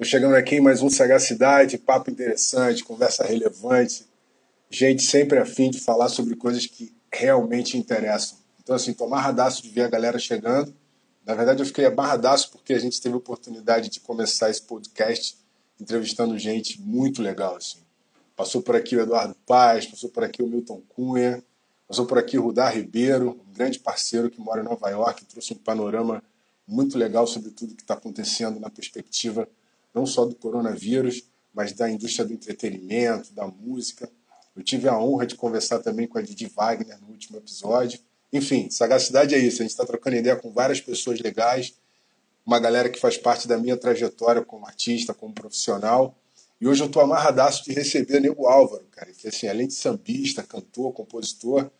Estou chegando aqui em mais um Sagacidade, papo interessante, conversa relevante, gente sempre afim de falar sobre coisas que realmente interessam. Então, assim, tô amarradaço de ver a galera chegando. Na verdade, eu fiquei amarradaço porque a gente teve a oportunidade de começar esse podcast entrevistando gente muito legal, assim. Passou por aqui o Eduardo Paz, passou por aqui o Milton Cunha, passou por aqui o Rudá Ribeiro, um grande parceiro que mora em Nova York, trouxe um panorama muito legal sobre tudo que está acontecendo na perspectiva não só do coronavírus, mas da indústria do entretenimento, da música. Eu tive a honra de conversar também com a Didi Wagner no último episódio. Enfim, sagacidade é isso. A gente está trocando ideia com várias pessoas legais, uma galera que faz parte da minha trajetória como artista, como profissional. E hoje eu estou amarradaço de receber Nego Álvaro, cara, que assim, além de sambista, cantor, compositor,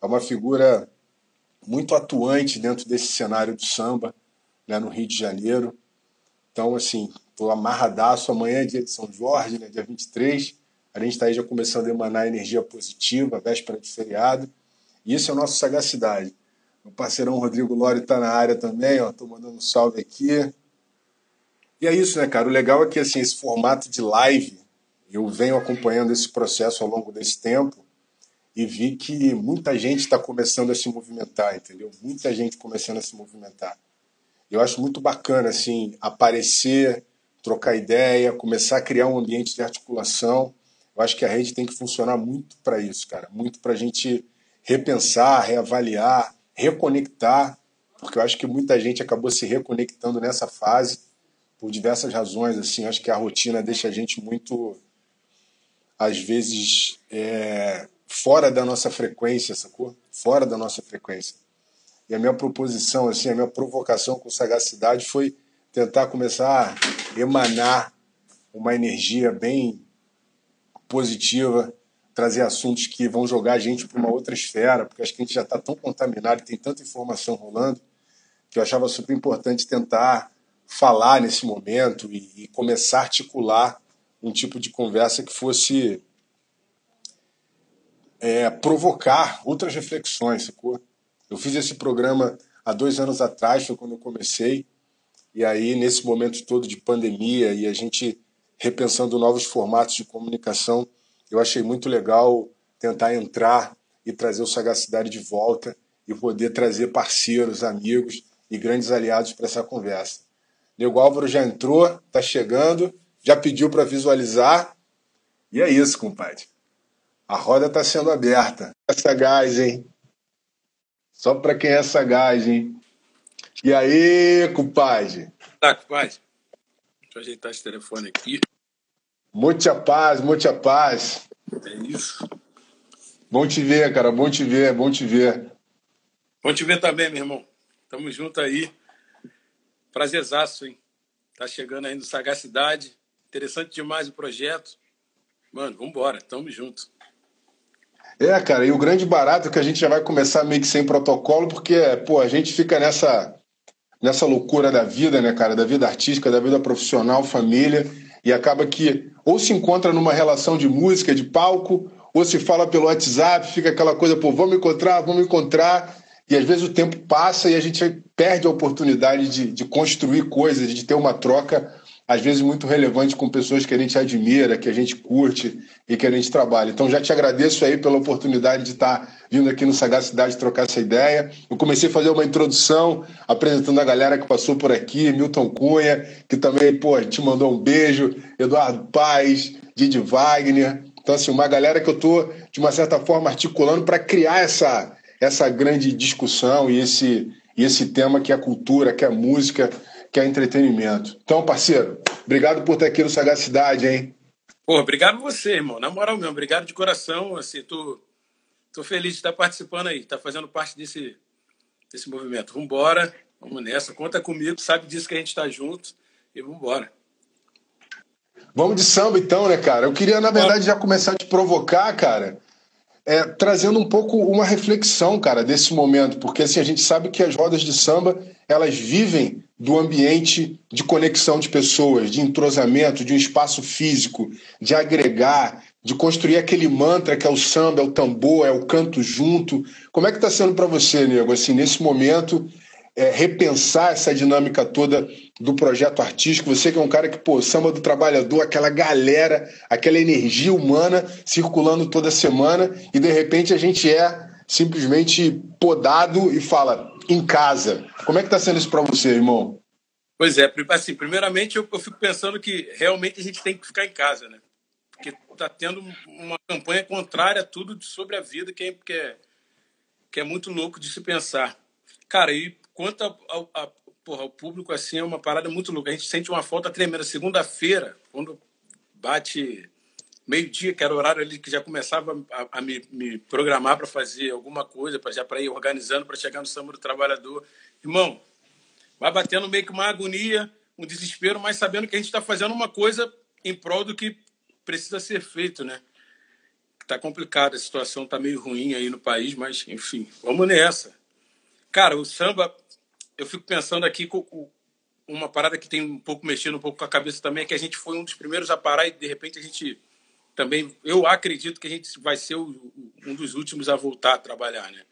é uma figura muito atuante dentro desse cenário do samba, né, no Rio de Janeiro. Então, assim, Estou amarradaço. Amanhã é dia de São Jorge, né, dia 23. A gente está aí já começando a emanar energia positiva, véspera de feriado. E isso é o nosso Sagacidade. Meu parceirão Rodrigo Lore está na área também, Estou mandando um salve aqui. E é isso, né, cara? O legal é que assim, esse formato de live, eu venho acompanhando esse processo ao longo desse tempo e vi que muita gente está começando a se movimentar, entendeu? Muita gente começando a se movimentar. Eu acho muito bacana, assim, aparecer trocar ideia, começar a criar um ambiente de articulação. Eu acho que a rede tem que funcionar muito para isso, cara. Muito para a gente repensar, reavaliar, reconectar, porque eu acho que muita gente acabou se reconectando nessa fase por diversas razões. Assim, acho que a rotina deixa a gente muito, às vezes, é, fora da nossa frequência, sacou? Fora da nossa frequência. E a minha proposição, assim, a minha provocação com sagacidade foi tentar começar a emanar uma energia bem positiva, trazer assuntos que vão jogar a gente para uma outra esfera, porque acho que a gente já está tão contaminado e tem tanta informação rolando, que eu achava super importante tentar falar nesse momento e, e começar a articular um tipo de conversa que fosse é, provocar outras reflexões, sacou? Eu fiz esse programa há dois anos atrás, foi quando eu comecei, e aí, nesse momento todo de pandemia e a gente repensando novos formatos de comunicação, eu achei muito legal tentar entrar e trazer o Sagacidade de volta e poder trazer parceiros, amigos e grandes aliados para essa conversa. Nego Álvaro já entrou, está chegando, já pediu para visualizar. E é isso, compadre. A roda está sendo aberta. É sagaz, hein? Só para quem é sagaz, hein? E aí, compadre? Tá, compadre. Deixa eu ajeitar esse telefone aqui. Muita paz, muita paz. É isso. Bom te ver, cara. Bom te ver, bom te ver. Bom te ver também, meu irmão. Tamo junto aí. Prazerzaço, hein? Tá chegando aí no Sagacidade. Interessante demais o projeto. Mano, vambora. Tamo junto. É, cara, e o grande barato é que a gente já vai começar meio que sem protocolo, porque, pô, a gente fica nessa nessa loucura da vida, né, cara? Da vida artística, da vida profissional, família, e acaba que ou se encontra numa relação de música, de palco, ou se fala pelo WhatsApp, fica aquela coisa, pô, vamos encontrar, vamos encontrar, e às vezes o tempo passa e a gente perde a oportunidade de, de construir coisas, de ter uma troca às vezes muito relevante com pessoas que a gente admira, que a gente curte e que a gente trabalha. Então já te agradeço aí pela oportunidade de estar vindo aqui no Sagacidade trocar essa ideia. Eu comecei a fazer uma introdução apresentando a galera que passou por aqui, Milton Cunha, que também, pô, te mandou um beijo, Eduardo Paz, Didi Wagner. Então, assim, uma galera que eu estou, de uma certa forma, articulando para criar essa, essa grande discussão e esse, e esse tema que é a cultura, que é a música, que é entretenimento. Então, parceiro, obrigado por estar aqui no Sagacidade, hein? Pô, obrigado você, irmão. Na moral mesmo, obrigado de coração. Assim, tô, tô feliz de estar participando aí, estar fazendo parte desse, desse movimento. Vambora, vamos nessa. Conta comigo, sabe disso que a gente está junto e vambora. Vamos de samba então, né, cara? Eu queria, na verdade, já começar a te provocar, cara, é, trazendo um pouco uma reflexão, cara, desse momento, porque assim, a gente sabe que as rodas de samba, elas vivem do ambiente de conexão de pessoas, de entrosamento, de um espaço físico, de agregar, de construir aquele mantra que é o samba, é o tambor, é o canto junto. Como é que está sendo para você, nego, assim, nesse momento, é, repensar essa dinâmica toda do projeto artístico? Você que é um cara que, pô, samba do trabalhador, aquela galera, aquela energia humana circulando toda semana e de repente a gente é simplesmente podado e fala em casa. Como é que está sendo isso para você, irmão? Pois é, assim, primeiramente eu, eu, fico pensando que realmente a gente tem que ficar em casa, né? Porque está tendo uma campanha contrária a tudo sobre a vida que é, que é, que é muito louco de se pensar. Cara, e quanto ao, a, porra, ao público, assim, é uma parada muito louca. A gente sente uma falta tremenda. Segunda-feira, quando bate meio-dia, que era o horário ali que já começava a, a me, me, programar para fazer alguma coisa, para já para ir organizando para chegar no Samba do Trabalhador. Irmão, vai batendo meio que uma agonia, um desespero, mas sabendo que a gente está fazendo uma coisa em prol do que precisa ser feito, né? Está complicado, a situação está meio ruim aí no país, mas enfim, vamos nessa. Cara, o samba, eu fico pensando aqui com uma parada que tem um pouco mexendo um pouco com a cabeça também, é que a gente foi um dos primeiros a parar e de repente a gente também, eu acredito que a gente vai ser o, um dos últimos a voltar a trabalhar, né?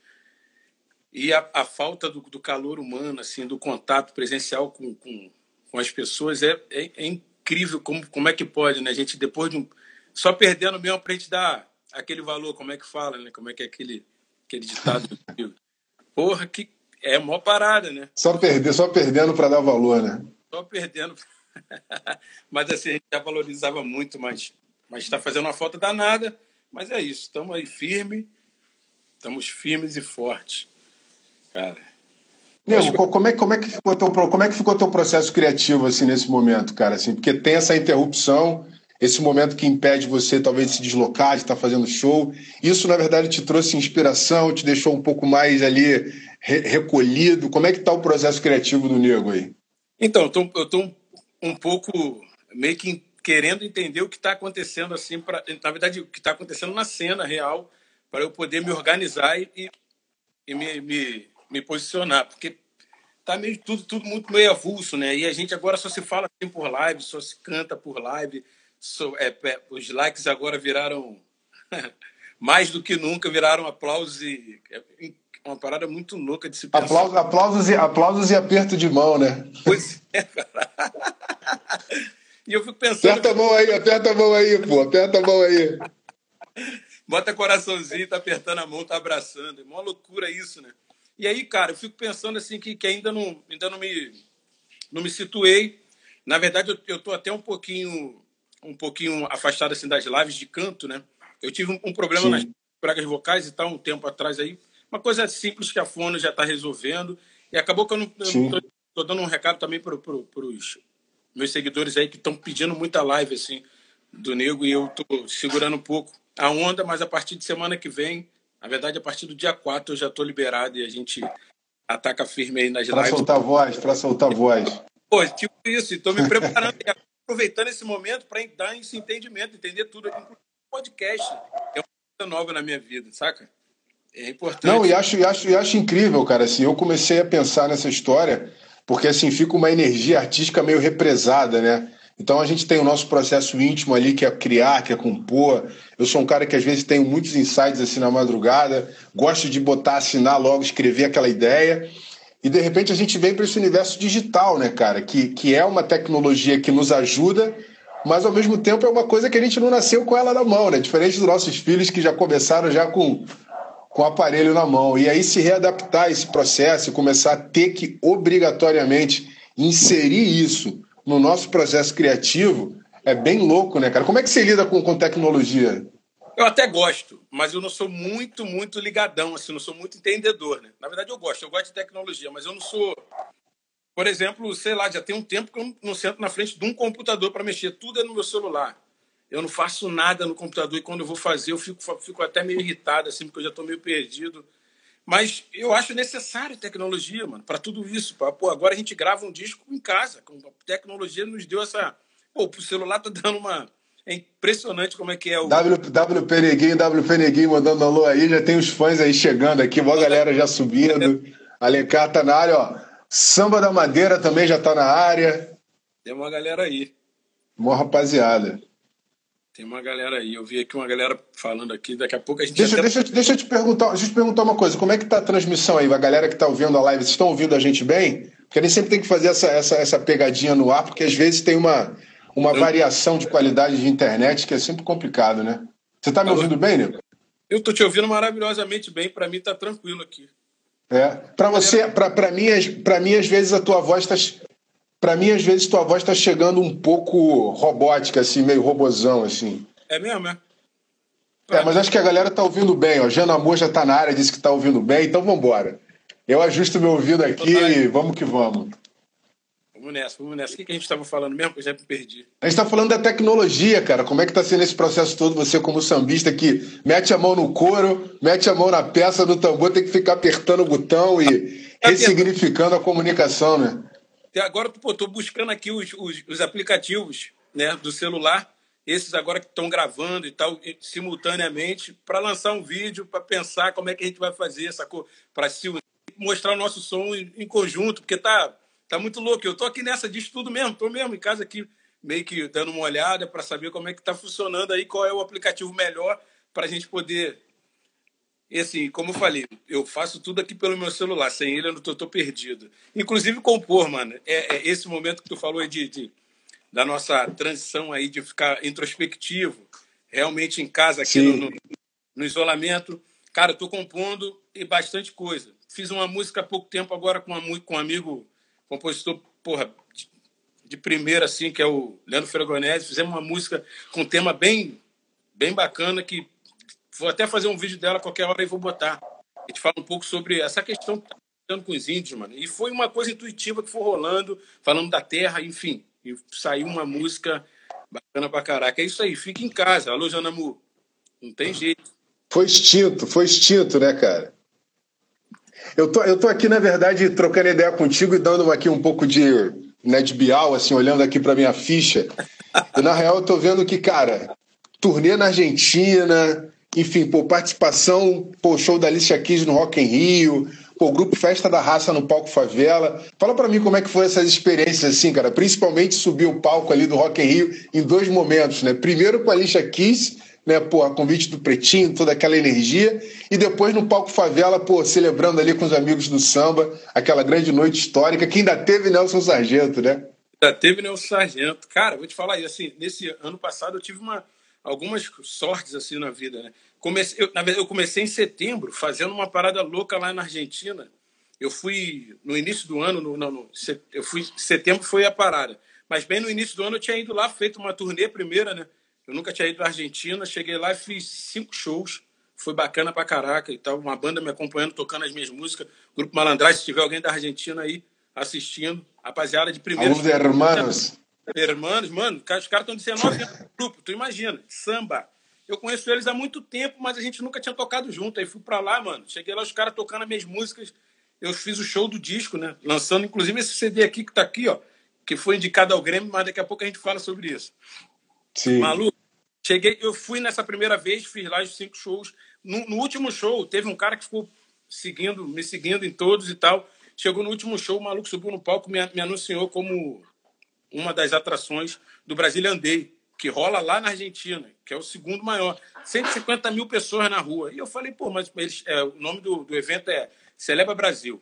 E a, a falta do, do, calor humano, assim, do contato presencial com, com, com as pessoas é, é, é, incrível como, como é que pode, né? A gente, depois de um. Só perdendo mesmo para a gente dar aquele valor, como é que fala, né? Como é que é aquele, aquele ditado. Porra, que é mó parada, né? Só, perder, só perdendo para dar valor, né? Só perdendo. mas assim, a gente já valorizava muito, mas mas está fazendo uma falta danada. Mas é isso, estamos aí firme, estamos firmes e fortes, cara. Nego, como, é, como, é que ficou teu, como é que ficou teu processo criativo assim nesse momento, cara? Assim, porque tem essa interrupção, esse momento que impede você talvez de se deslocar, de estar fazendo show. Isso, na verdade, te trouxe inspiração, te deixou um pouco mais ali re recolhido. Como é que está o processo criativo do Nego aí? Então, eu estou um, um pouco meio que querendo entender o que está acontecendo assim para na verdade o que está acontecendo na cena real para eu poder me organizar e, e me, me, me, posicionar porque tá meio tudo tudo muito meio avulso né e a gente agora só se fala assim por live só se canta por live só, é, é, os likes agora viraram mais do que nunca viraram aplausos e é uma parada muito louca de se pensar. Aplausos, aplausos, e, aplausos e aperto de mão, né? Pois é, cara. E eu fico pensando. Aperta a mão aí, aperta a mão aí, pô, aperta a mão aí. Bota coraçãozinho, tá apertando a mão, tá abraçando. É uma loucura isso, né? E aí, cara, eu fico pensando assim que, que ainda, não, ainda não, me, não me situei. Na verdade, eu, eu tô até um pouquinho um pouquinho afastado assim das lives de canto, né? Eu tive um, um problema Sim. nas pragas vocais e tal um tempo atrás aí. Uma coisa simples que a Fono já está resolvendo. E acabou que eu não, estou dando um recado também para os meus seguidores aí que estão pedindo muita live assim do Nego e eu tô segurando um pouco a onda, mas a partir de semana que vem, na verdade a partir do dia 4 eu já tô liberado e a gente ataca firme aí nas pra lives. Para soltar voz, para soltar voz. Pô, tipo isso, estou me preparando e aproveitando esse momento para dar esse entendimento, entender tudo, podcast. É uma coisa nova na minha vida, saca? É importante. Não, e acho, e acho, e acho incrível, cara, assim, eu comecei a pensar nessa história porque assim fica uma energia artística meio represada, né? Então a gente tem o nosso processo íntimo ali, que é criar, que é compor. Eu sou um cara que às vezes tenho muitos insights assim na madrugada, gosto de botar, assinar logo, escrever aquela ideia. E de repente a gente vem para esse universo digital, né, cara? Que, que é uma tecnologia que nos ajuda, mas ao mesmo tempo é uma coisa que a gente não nasceu com ela na mão, né? Diferente dos nossos filhos que já começaram já com com o aparelho na mão. E aí se readaptar a esse processo e começar a ter que obrigatoriamente inserir isso no nosso processo criativo é bem louco, né, cara? Como é que você lida com, com tecnologia? Eu até gosto, mas eu não sou muito, muito ligadão, assim, não sou muito entendedor, né? Na verdade, eu gosto, eu gosto de tecnologia, mas eu não sou. Por exemplo, sei lá, já tem um tempo que eu não sento na frente de um computador para mexer, tudo é no meu celular. Eu não faço nada no computador e quando eu vou fazer eu fico, fico até meio irritado, assim, porque eu já estou meio perdido. Mas eu acho necessário tecnologia, mano, para tudo isso. Pra, pô, agora a gente grava um disco em casa. A tecnologia nos deu essa. Pô, o celular tá dando uma. É impressionante como é que é o. WP Neguinho, WP Neguinho mandando alô aí, já tem os fãs aí chegando aqui, boa galera já subindo. Alencar tá na área, ó. Samba da Madeira também já tá na área. Tem uma galera aí. Boa rapaziada. Tem uma galera aí, eu vi aqui uma galera falando aqui, daqui a pouco a gente. Deixa, até... deixa, deixa eu te perguntar, deixa eu te perguntar uma coisa, como é que tá a transmissão aí? A galera que está ouvindo a live, vocês estão ouvindo a gente bem? Porque a gente sempre tem que fazer essa, essa, essa pegadinha no ar, porque às vezes tem uma, uma eu... variação de qualidade de internet que é sempre complicado, né? Você está me ouvindo bem, Nico? Eu estou te ouvindo maravilhosamente bem, para mim está tranquilo aqui. É. Para você, para mim, para mim às vezes a tua voz está para mim às vezes tua voz está chegando um pouco robótica assim, meio robozão assim. É mesmo, é? É, mas acho que a galera tá ouvindo bem, ó. Jana Amor já tá na área, disse que tá ouvindo bem, então vamos embora. Eu ajusto meu ouvido aqui e vamos que vamos. Vamos nessa, vamos nessa. O que, que a gente estava falando mesmo? Que eu já me perdi. A gente está falando da tecnologia, cara. Como é que está sendo esse processo todo? Você, como sambista, que mete a mão no couro, mete a mão na peça, no tambor, tem que ficar apertando o botão e tá ressignificando a comunicação, né? Agora, pô, tô buscando aqui os, os, os aplicativos né, do celular esses agora que estão gravando e tal, simultaneamente, para lançar um vídeo, para pensar como é que a gente vai fazer coisa, para se mostrar o nosso som em, conjunto, porque tá, tá muito louco. Eu tô aqui nessa de estudo mesmo, tô mesmo em casa aqui, meio que dando uma olhada para saber como é que tá funcionando aí, qual é o aplicativo melhor para a gente poder. E assim, como eu falei, eu faço tudo aqui pelo meu celular, sem ele eu tô, tô perdido. Inclusive compor, mano. É, é esse momento que tu falou aí de, de da nossa transição aí de ficar introspectivo, realmente em casa aqui no, no, no, isolamento. Cara, estou compondo e bastante coisa. Fiz uma música há pouco tempo agora com, uma, com um amigo compositor, porra, de, de primeira, assim, que é o Leandro Fregonese. Fizemos uma música com um tema bem, bem bacana que vou até fazer um vídeo dela qualquer hora e vou botar. A gente fala um pouco sobre essa questão que tá com os índios, mano. E foi uma coisa intuitiva que foi rolando, falando da terra, enfim e saiu uma música bacana pra caraca. É isso aí, fica em casa. Alô, Janamu. Não tem jeito. Foi extinto, foi extinto, né, cara? Eu tô, eu tô aqui, na verdade, trocando ideia contigo e dando aqui um pouco de, né, de bial, assim, olhando aqui pra minha ficha. E, na real, eu tô vendo que, cara, turnê na Argentina, enfim, pô, participação, pô, show da Alicia Keys no Rock em Rio, o grupo Festa da Raça no palco Favela. Fala para mim como é que foi essas experiências assim, cara. Principalmente subir o palco ali do Rock in Rio em dois momentos, né? Primeiro com a Alicia Keys, né, pô, a convite do Pretinho, toda aquela energia, e depois no palco Favela, pô, celebrando ali com os amigos do samba, aquela grande noite histórica que ainda teve Nelson Sargento, né? Ainda teve Nelson Sargento. Cara, vou te falar aí, assim, nesse ano passado eu tive uma, algumas sortes assim na vida, né? Comecei, eu, na verdade, eu comecei em setembro, fazendo uma parada louca lá na Argentina. Eu fui no início do ano, no, não, no, eu fui setembro foi a parada. Mas bem no início do ano eu tinha ido lá, feito uma turnê primeira, né? Eu nunca tinha ido à Argentina, cheguei lá e fiz cinco shows. Foi bacana pra caraca e tal. Uma banda me acompanhando, tocando as minhas músicas. Grupo Malandragem, se tiver alguém da Argentina aí assistindo. Rapaziada de primeiro. Alguns hermanos. Hermanos, mano, os caras estão 19 anos no grupo, tu imagina, samba. Eu conheço eles há muito tempo, mas a gente nunca tinha tocado junto. Aí fui para lá, mano. Cheguei lá, os caras tocando as minhas músicas. Eu fiz o show do disco, né? Lançando, inclusive, esse CD aqui que tá aqui, ó. Que foi indicado ao Grêmio, mas daqui a pouco a gente fala sobre isso. Sim. Maluco, cheguei, eu fui nessa primeira vez, fiz lá os cinco shows. No, no, último show, teve um cara que ficou seguindo, me seguindo em todos e tal. Chegou no último show, o maluco subiu no palco, me, me anunciou como uma das atrações do Brasília Andei que rola lá na Argentina, que é o segundo maior. 150 mil pessoas na rua. E eu falei, pô, mas eles, é, o nome do, do evento é Celebra Brasil.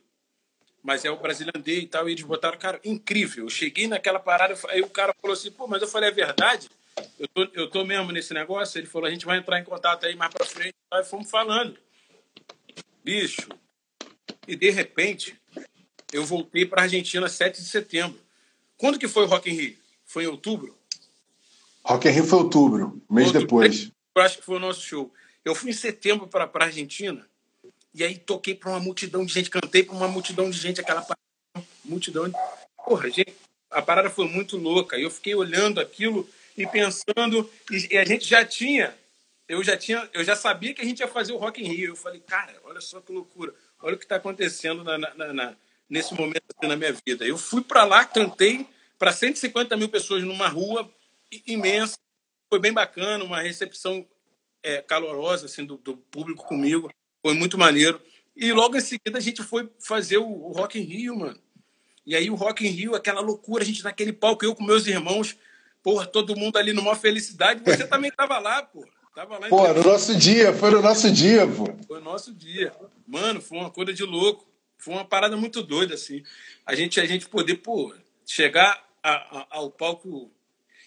Mas é o Brasilian Day e tal, e eles botaram, cara, incrível. Eu cheguei naquela parada, aí o cara falou assim, pô, mas eu falei, é verdade? Eu tô, eu tô mesmo nesse negócio? Ele falou, a gente vai entrar em contato aí mais pra frente. Aí fomos falando. Bicho. E de repente, eu voltei pra Argentina 7 de setembro. Quando que foi o Rock in Rio? Foi em outubro? Rock in Rio foi outubro, um mês outubro, depois. Eu acho que foi o nosso show. Eu fui em setembro para a Argentina e aí toquei para uma multidão de gente, cantei para uma multidão de gente, aquela multidão. De... Porra, gente, a parada foi muito louca. Eu fiquei olhando aquilo e pensando, e a gente já tinha, eu já tinha, eu já sabia que a gente ia fazer o Rock in Rio. Eu falei, cara, olha só que loucura, olha o que está acontecendo na, na, na, nesse momento assim, na minha vida. Eu fui para lá, cantei para 150 mil pessoas numa rua imensa. Foi bem bacana, uma recepção é, calorosa assim, do, do, público comigo. Foi muito maneiro. E logo em seguida a gente foi fazer o, o Rock in Rio, mano. E aí o Rock in Rio, aquela loucura, a gente naquele palco, eu com meus irmãos, porra, todo mundo ali numa felicidade. Você também tava lá, porra. Tava lá pô, no nosso dia, foi no nosso dia, pô. Foi no nosso dia. Mano, foi uma coisa de louco. Foi uma parada muito doida, assim. A gente, a gente poder, pô, chegar a, a, ao palco.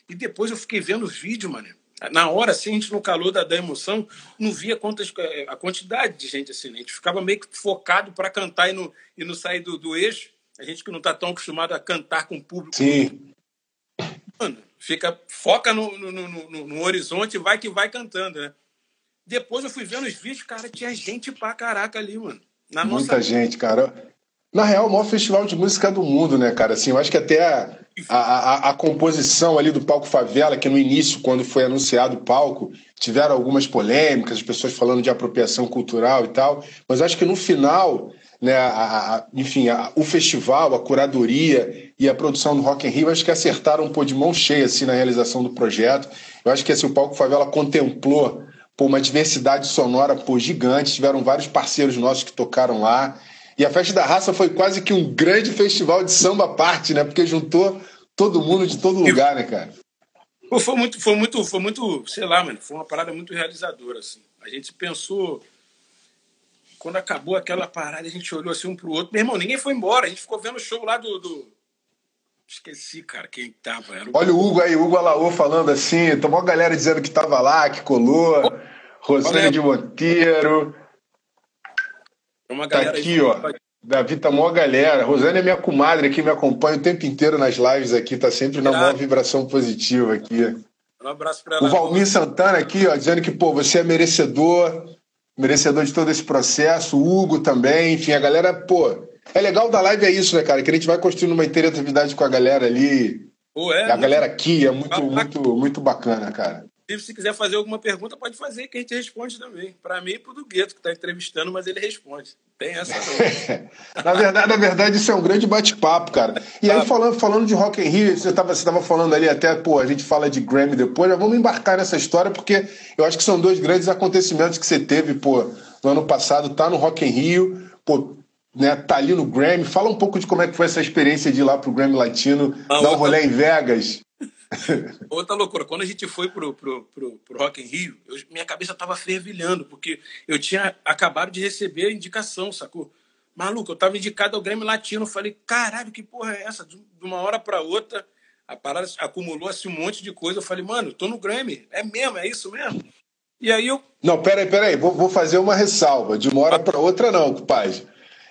E depois eu fiquei vendo os vídeos, mano. Na hora, assim, a gente no calor da, da emoção, não via quantas, é, a quantidade de gente assim. Né? A gente ficava meio que focado para cantar e não, e não sair do, do eixo. A gente que não está tão acostumado a cantar com o público. Sim. Mano, fica, foca no, no, no, no horizonte e vai que vai cantando, né? Depois eu fui vendo os vídeos, cara, tinha gente pra caraca ali, mano. Na Muita nossa... gente, cara. Na real, o maior festival de música do mundo, né, cara? Assim, eu acho que até a, a, a, composição ali do palco Favela, que no início, quando foi anunciado o palco, tiveram algumas polêmicas, as pessoas falando de apropriação cultural e tal, mas acho que no final, né, a, a, enfim, o festival, a curadoria e a produção do Rock in Rio, acho que acertaram um pô de mão cheia assim, na realização do projeto. Eu acho que assim, o palco Favela contemplou pô, uma diversidade sonora pô, gigante, tiveram vários parceiros nossos que tocaram lá. E a Festa da Raça foi quase que um grande festival de samba parte, né? Porque juntou todo mundo de todo lugar, né, cara? Foi muito, foi muito, foi muito, sei lá, mano, foi uma parada muito realizadora, assim. A gente pensou, quando acabou aquela parada, a gente olhou assim um pro outro. Meu irmão, ninguém foi embora, a gente ficou vendo o show lá do. do... Esqueci, cara, quem tava. O... Olha o Hugo aí, o Hugo Alaô falando assim, tomou a galera dizendo que tava lá, que colou. Rosane de Monteiro. Uma tá aqui, ó. Davi tá maior galera. Rosane é minha comadre aqui, me acompanha o tempo inteiro nas lives aqui, tá sempre na maior vibração positiva aqui. Um abraço pra ela. O Valmir Santana aqui, ó, dizendo que, pô, você é merecedor, merecedor de todo esse processo. O Hugo também, enfim, a galera, pô. É legal da live é isso, né, cara? Que a gente vai construindo uma interatividade com a galera ali. Pô, é, a galera aqui é muito, muito, muito bacana, cara se quiser fazer alguma pergunta, pode fazer que a gente responde também. Para mim e para o do Gueto, que está entrevistando, mas ele responde. Tem essa na, verdade, na verdade, isso é um grande bate-papo, cara. E aí, falando, falando de Rock in Rio, você estava você tava falando ali até, pô, a gente fala de Grammy depois, mas vamos embarcar nessa história, porque eu acho que são dois grandes acontecimentos que você teve, pô, no ano passado, tá no Rock in Rio, pô, né, tá ali no Grammy. Fala um pouco de como é que foi essa experiência de ir lá pro Grammy Latino, ah, dar um rolê em Vegas. Outra loucura, quando a gente foi pro, pro, pro, pro Rock in Rio, eu, minha cabeça tava fervilhando, porque eu tinha acabado de receber a indicação, sacou? Maluco, eu tava indicado ao Grêmio Latino, falei, caralho, que porra é essa? De uma hora para outra, a parada acumulou assim um monte de coisa. Eu falei, mano, tô no Grammy, é mesmo, é isso mesmo? E aí eu. Não, peraí, peraí, vou, vou fazer uma ressalva. De uma hora para outra, não, compadre.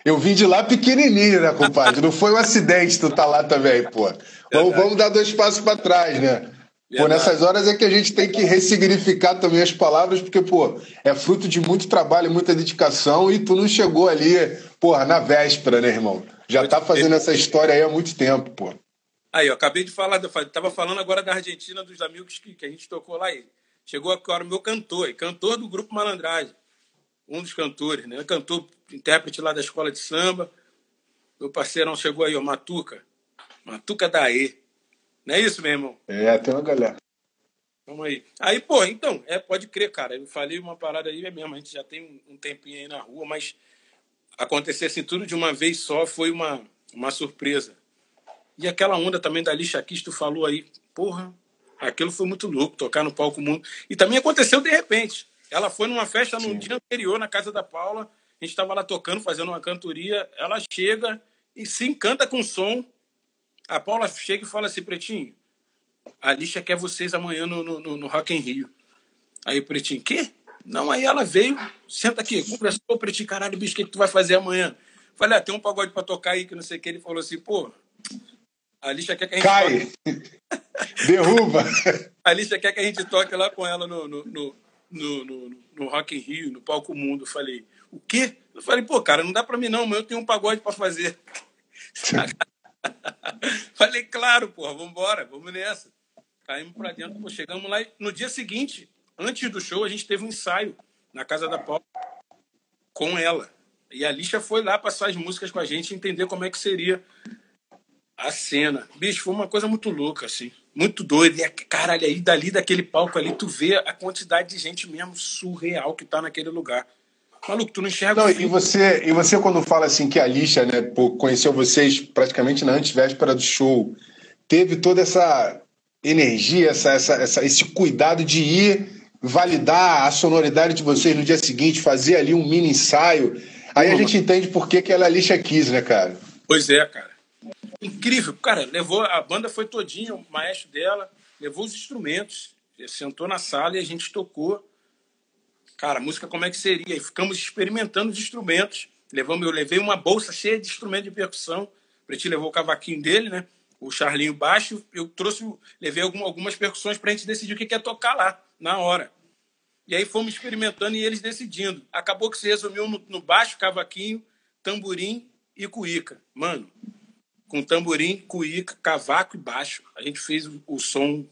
Eu vim de lá pequenininho, né, compadre? Não foi um acidente tu tá lá também, pô. Vamos, vamos dar dois passos para trás, né? Pô, nessas horas é que a gente tem que ressignificar também as palavras, porque, pô, é fruto de muito trabalho, muita dedicação, e tu não chegou ali, porra, na véspera, né, irmão? Já tá fazendo essa história aí há muito tempo, pô. Aí, eu acabei de falar, eu tava falando agora da Argentina, dos amigos que, que a gente tocou lá. E chegou agora o meu cantor, cantor do grupo Malandragem, um dos cantores, né? Cantor, intérprete lá da escola de samba. Meu parceirão chegou aí, o Matuca. Matuca Daê. Não é isso, meu irmão? É, tem uma galera. Vamos aí. Aí, pô, então, é, pode crer, cara. Eu falei uma parada aí, é mesmo. A gente já tem um, tempinho aí na rua, mas acontecer assim tudo de uma vez só foi uma, uma surpresa. E aquela onda também da lixa que tu falou aí, porra, aquilo foi muito louco, tocar no palco mundo. E também aconteceu de repente. Ela foi numa festa no dia anterior, na casa da Paula. A gente estava lá tocando, fazendo uma cantoria. Ela chega e se encanta com o som a Paula chega e fala assim, Pretinho, a lixa quer vocês amanhã no, no, no Rock in Rio. Aí o Pretinho, quê? Não, aí ela veio, senta aqui, conversou, Pretinho, caralho, bicho, o que, que tu vai fazer amanhã? Falei, ah, tem um pagode pra tocar aí, que não sei o que. Ele falou assim, pô, a lixa quer que a gente Cai! Toque... Derruba! a lixa quer que a gente toque lá com ela no, no, no, no, no, no Rock in Rio, no Palco Mundo. Falei, o quê? Eu falei, pô, cara, não dá pra mim não, mas eu tenho um pagode pra fazer. Falei, claro, porra, vambora, vamos nessa. Caímos pra dentro, pô, chegamos lá e no dia seguinte, antes do show, a gente teve um ensaio na casa da Paula com ela. E a Lixa foi lá passar as músicas com a gente, entender como é que seria a cena. Bicho, foi uma coisa muito louca, assim. Muito doida. E, caralho, aí dali, daquele palco ali, tu vê a quantidade de gente mesmo surreal que tá naquele lugar. Maluco, tu não enxerga. Não, e você, e você, quando fala assim que a Lixa, né, conheceu vocês praticamente na antevéspera do show, teve toda essa energia, essa, essa, essa, esse cuidado de ir validar a sonoridade de vocês no dia seguinte, fazer ali um mini ensaio. Aí a gente entende por que, que ela é lixa quis, né, cara? Pois é, cara. Incrível. Cara, levou, a banda foi todinha, o maestro dela, levou os instrumentos, sentou na sala e a gente tocou. Cara, a música como é que seria? E ficamos experimentando os instrumentos. Levamos, eu levei uma bolsa cheia de instrumento de percussão. O Pretinho levou o cavaquinho dele, né? O Charlinho baixo. Eu trouxe, levei algumas percussões para a gente decidir o que quer tocar lá, na hora. E aí fomos experimentando e eles decidindo. Acabou que se resumiu no, no baixo, cavaquinho, tamborim e cuíca. Mano, com tamborim, cuíca, cavaco e baixo. A gente fez o, som,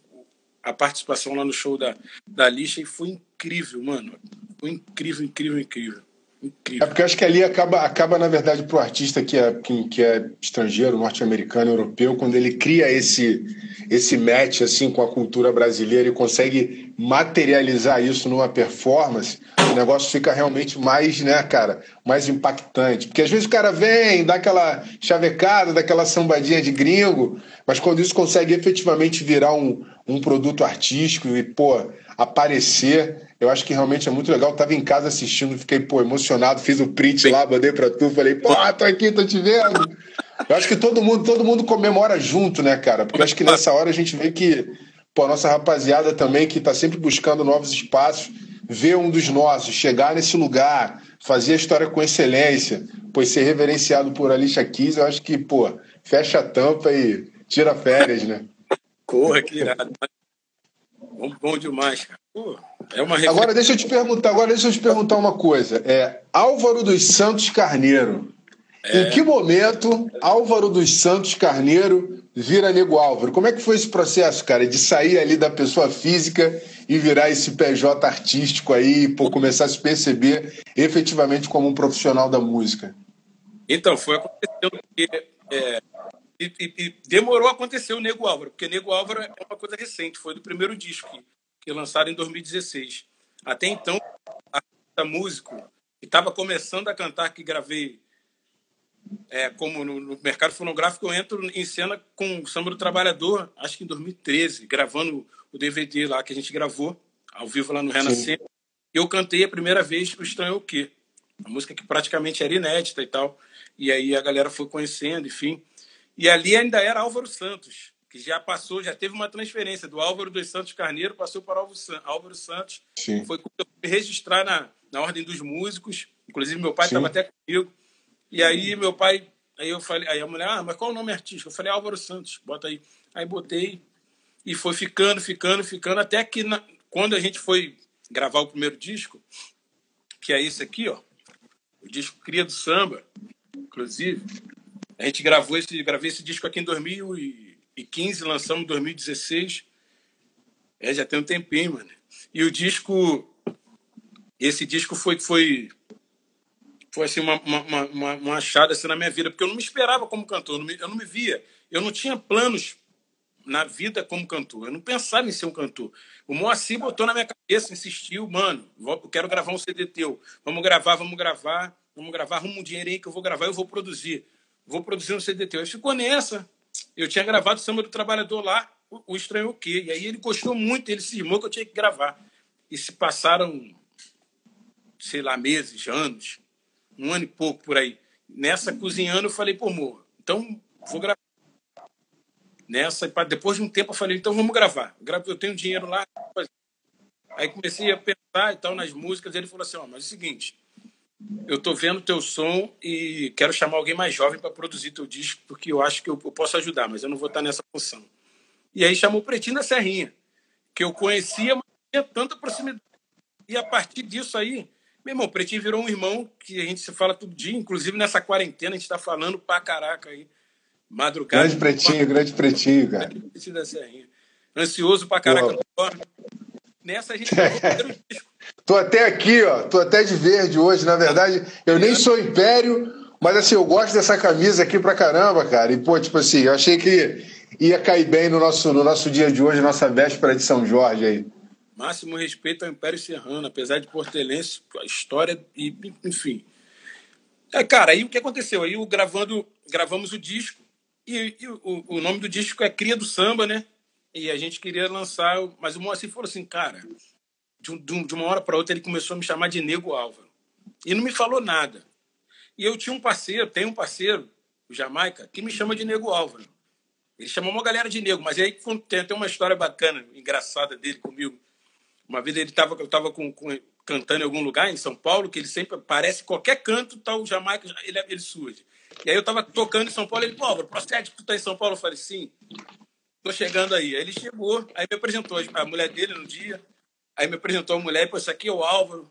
a participação lá no show da, da lixa e foi incrível, mano. Foi incrível, incrível, incrível. Incrível. É porque eu acho que ali acaba, acaba na verdade, para o artista que é, que, que é estrangeiro, norte-americano, europeu, quando ele cria esse, esse match assim, com a cultura brasileira e consegue materializar isso numa performance, o negócio fica realmente mais, né, cara, mais impactante. Porque às vezes o cara vem, dá aquela chavecada, dá aquela sambadinha de gringo, mas quando isso consegue efetivamente virar um, um produto artístico e, pô, aparecer eu acho que realmente é muito legal. Eu tava em casa assistindo, fiquei, pô, emocionado, fiz o print lá, mandei pra tu, falei, pô, tô aqui, tô te vendo. Eu acho que todo mundo, todo mundo comemora junto, né, cara? Porque eu acho que nessa hora a gente vê que, pô, a nossa rapaziada também, que tá sempre buscando novos espaços, ver um dos nossos, chegar nesse lugar, fazer a história com excelência, pois ser reverenciado por Alicia Keys, eu acho que, pô, fecha a tampa e tira férias, né? Corra, que irado. Bom, bom demais, cara. É uma agora deixa eu te perguntar, agora deixa eu te perguntar uma coisa. É, Álvaro dos Santos Carneiro. É... Em que momento Álvaro dos Santos Carneiro vira Nego Álvaro? Como é que foi esse processo, cara, de sair ali da pessoa física e virar esse PJ artístico aí, por começar a se perceber efetivamente como um profissional da música? Então, foi acontecendo que é, e, e, e, demorou a acontecer o Nego Álvaro, porque Nego Álvaro é uma coisa recente, foi do primeiro disco que, que lançaram em 2016. Até então, a músico que estava começando a cantar, que gravei é, como no, no, mercado fonográfico, eu entro em cena com o Samba do Trabalhador, acho que em 2013, gravando o DVD lá que a gente gravou, ao vivo lá no Renascer. Eu cantei a primeira vez o Estranho é o Quê? A música que praticamente era inédita e tal. E aí a galera foi conhecendo, enfim. E ali ainda era Álvaro Santos, que já passou, já teve uma transferência do Álvaro dos Santos Carneiro, passou para Álvaro Santos. Sim. Foi me registrar na, na Ordem dos Músicos. Inclusive, meu pai estava até comigo. E aí, meu pai, aí eu falei, aí a mulher, ah, mas qual é o nome artístico? Eu falei, Álvaro Santos, bota aí. Aí botei e foi ficando, ficando, ficando, até que na, quando a gente foi gravar o primeiro disco, que é esse aqui, ó, o disco Cria do Samba, inclusive, a gente gravou esse, gravei esse disco aqui em 2015, lançamos em 2016. É, já tem um tempinho, mano. E o disco, esse disco foi foi foi assim uma, uma, uma, uma achada assim, na minha vida, porque eu não me esperava como cantor, eu não me, eu não me via, eu não tinha planos na vida como cantor, eu não pensava em ser um cantor. O Moacir botou na minha cabeça, insistiu, mano, eu quero gravar um CD teu, vamos gravar, vamos gravar, vamos gravar, arruma um dinheiro aí que eu vou gravar, eu vou produzir vou produzir um CDT. Ele ficou nessa. Eu tinha gravado o Samba do Trabalhador lá, o, Estranho o Quê? E aí ele gostou muito, ele se irmou que eu tinha que gravar. E se passaram, sei lá, meses, anos, um ano e pouco por aí. Nessa, cozinhando, eu falei, pô, amor, então vou gravar. Nessa, depois de um tempo, eu falei, então vamos gravar. Eu tenho dinheiro lá. Aí comecei a pensar e tal nas músicas. E ele falou assim: ó, mas é o seguinte, eu tô vendo teu som e quero chamar alguém mais jovem para produzir teu disco, porque eu acho que eu, posso ajudar, mas eu não vou estar nessa função. E aí chamou o Pretinho da Serrinha, que eu conhecia, mas não tinha tanta proximidade. E a partir disso aí, meu irmão, o Pretinho virou um irmão que a gente se fala todo dia, inclusive nessa quarentena a gente está falando pra caraca aí. Madrugada. Grande Pretinho, grande Pretinho, cara. Pretinho da Serrinha. Ansioso pra caraca. Nessa a gente gravou o primeiro disco. Tô até aqui, ó. Tô até de verde hoje. Na verdade, eu nem sou império, mas assim, eu gosto dessa camisa aqui pra caramba, cara. E, pô, tipo assim, eu achei que ia cair bem no nosso, no nosso dia de hoje, nossa véspera de São Jorge aí. Máximo respeito ao Império Serrano, apesar de portelense, a história e, enfim. É, cara, aí o que aconteceu? Aí o gravando, gravamos o disco e, e o, o nome do disco é Cria do Samba, né? E a gente queria lançar, mas o Moacir falou assim, cara, de, de uma hora para outra ele começou a me chamar de Nego Álvaro. E não me falou nada. E eu tinha um parceiro, tem um parceiro, o Jamaica, que me chama de Nego Álvaro. Ele chamou uma galera de nego, mas aí tem até uma história bacana, engraçada dele comigo. Uma vez ele tava, eu estava com, com, cantando em algum lugar em São Paulo, que ele sempre aparece, qualquer canto, tá o Jamaica, ele, ele surge. E aí eu estava tocando em São Paulo, ele, pô, procede que tu tá em São Paulo? Eu falei, sim, tô chegando aí. Aí ele chegou, aí me apresentou a mulher dele no dia, aí me apresentou a mulher, pô, esse aqui é o Álvaro.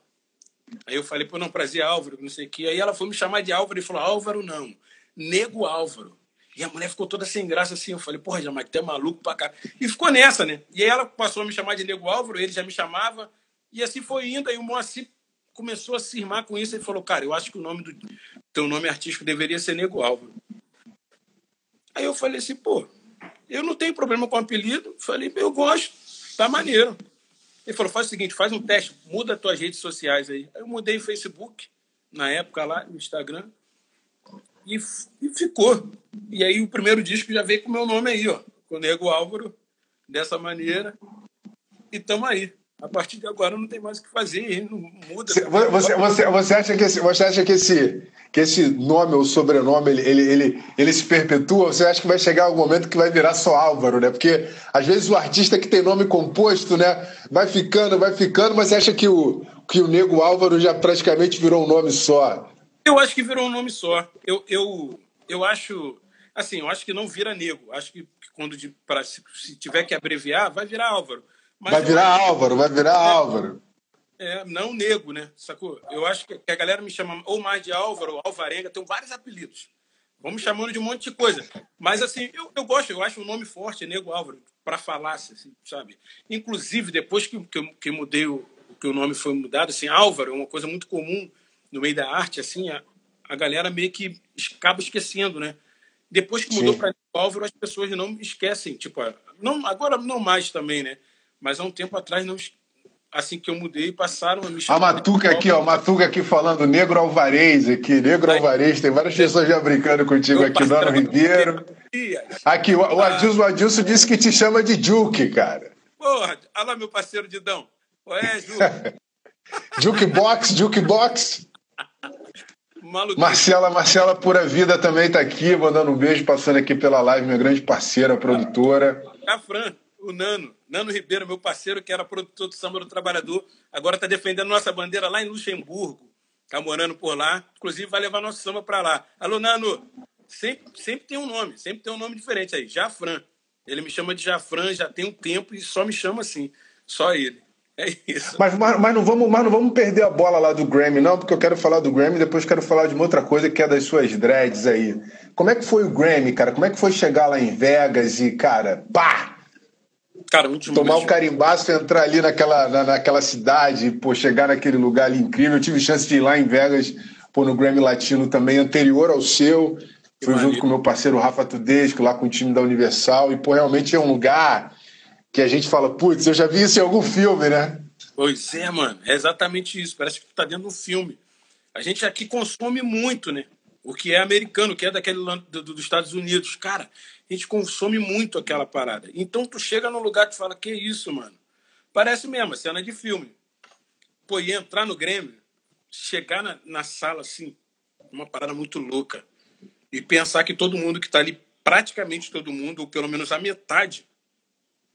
Aí eu falei, pô, não, prazer, Álvaro, não sei o quê. Aí ela foi me chamar de Álvaro e falou, Álvaro não, Nego Álvaro. E a mulher ficou toda sem graça assim. Eu falei, porra, Jamaica, tu é maluco pra cá. E ficou nessa, né? E aí ela passou a me chamar de Nego Álvaro, ele já me chamava. E assim foi indo. Aí o Moacir começou a se irmar com isso. Ele falou, cara, eu acho que o nome do teu nome artístico deveria ser Nego Álvaro. Aí eu falei assim, pô, eu não tenho problema com o apelido. Falei, eu gosto, tá maneiro. Ele falou, faz o seguinte, faz um teste, muda as tuas redes sociais aí. Eu mudei o Facebook, na época lá, no Instagram. E, e ficou. E aí o primeiro disco já veio com o meu nome aí, ó. Com o Nego Álvaro, dessa maneira. E estamos aí. A partir de agora não tem mais o que fazer, não muda. Você, você, você, acha, que esse, você acha que esse, que esse nome ou sobrenome ele, ele, ele, ele se perpetua? Você acha que vai chegar algum momento que vai virar só Álvaro, né? Porque às vezes o artista que tem nome composto, né, vai ficando, vai ficando, mas você acha que o, que o Nego Álvaro já praticamente virou um nome só? Eu acho que virou um nome só. Eu, eu, eu acho. Assim, eu acho que não vira nego. Acho que quando de, pra, se, se, tiver que abreviar, vai virar Álvaro. Mas vai virar Álvaro, vai virar é, Álvaro. É, não nego, né? Sacou? Eu acho que a galera me chama ou mais de Álvaro ou Alvarenga, tem vários apelidos. Vamos chamando de um monte de coisa. Mas, assim, eu, eu gosto, eu acho um nome forte, Nego Álvaro, para falar, assim, sabe? Inclusive, depois que, que, eu, que mudei o, que o nome foi mudado, assim, Álvaro é uma coisa muito comum no meio da arte, assim, a, a galera meio que acaba esquecendo, né? Depois que mudou para Álvaro, as pessoas não esquecem. Tipo, não, agora não mais também, né? Mas há um tempo atrás, não, assim que eu mudei, passaram a me chamar. A Matuca aqui, ó, Matuca aqui falando Negro Alvarez aqui, Negro Aí, Alvarez, tem várias pessoas já brincando contigo aqui, Nono Ribeiro. Aqui, o, o. Adilson, o Adilson disse que te chama de Juke, cara. Porra, olha lá meu parceiro Didão. Ué, Juke. Jukebox, Jukebox. Marcela, Marcela Pura Vida também está aqui, mandando um beijo, passando aqui pela live, minha grande parceira, produtora. A Fran, o Nano, Nano Ribeiro, meu parceiro, que era produtor do Samba do Trabalhador, agora está defendendo nossa bandeira lá em Luxemburgo, está morando por lá, inclusive vai levar nosso samba para lá. Alô, Nano, sempre, sempre tem um nome, sempre tem um nome diferente aí, Jafran. Ele me chama de Jafran já tem um tempo e só me chama assim, só ele. É isso. Mas, mas, mas, não vamos, mas não vamos perder a bola lá do Grammy, não, porque eu quero falar do Grammy depois quero falar de uma outra coisa que é das suas dreads aí. Como é que foi o Grammy, cara? Como é que foi chegar lá em Vegas e, cara, pá! Cara, muito Tomar o carimbaço, entrar ali naquela, na, naquela cidade, pô, chegar naquele lugar ali incrível. Eu tive chance de ir lá em Vegas, pô, no Grammy Latino também, anterior ao seu. Que Fui junto com meu parceiro Rafa Tudesco, lá com o time da Universal. E, pô, realmente é um lugar que a gente fala, putz, eu já vi isso em algum filme, né? Pois é, mano, é exatamente isso. Parece que tu tá dentro de um filme. A gente aqui consome muito, né? O que é americano, o que é daquele do, dos Estados Unidos. Cara, a gente consome muito aquela parada. Então tu chega num lugar e fala, que isso, mano? Parece mesmo, cena de filme. Pô, e entrar no Grêmio, chegar na, na sala assim, uma parada muito louca. E pensar que todo mundo que tá ali, praticamente todo mundo, ou pelo menos a metade,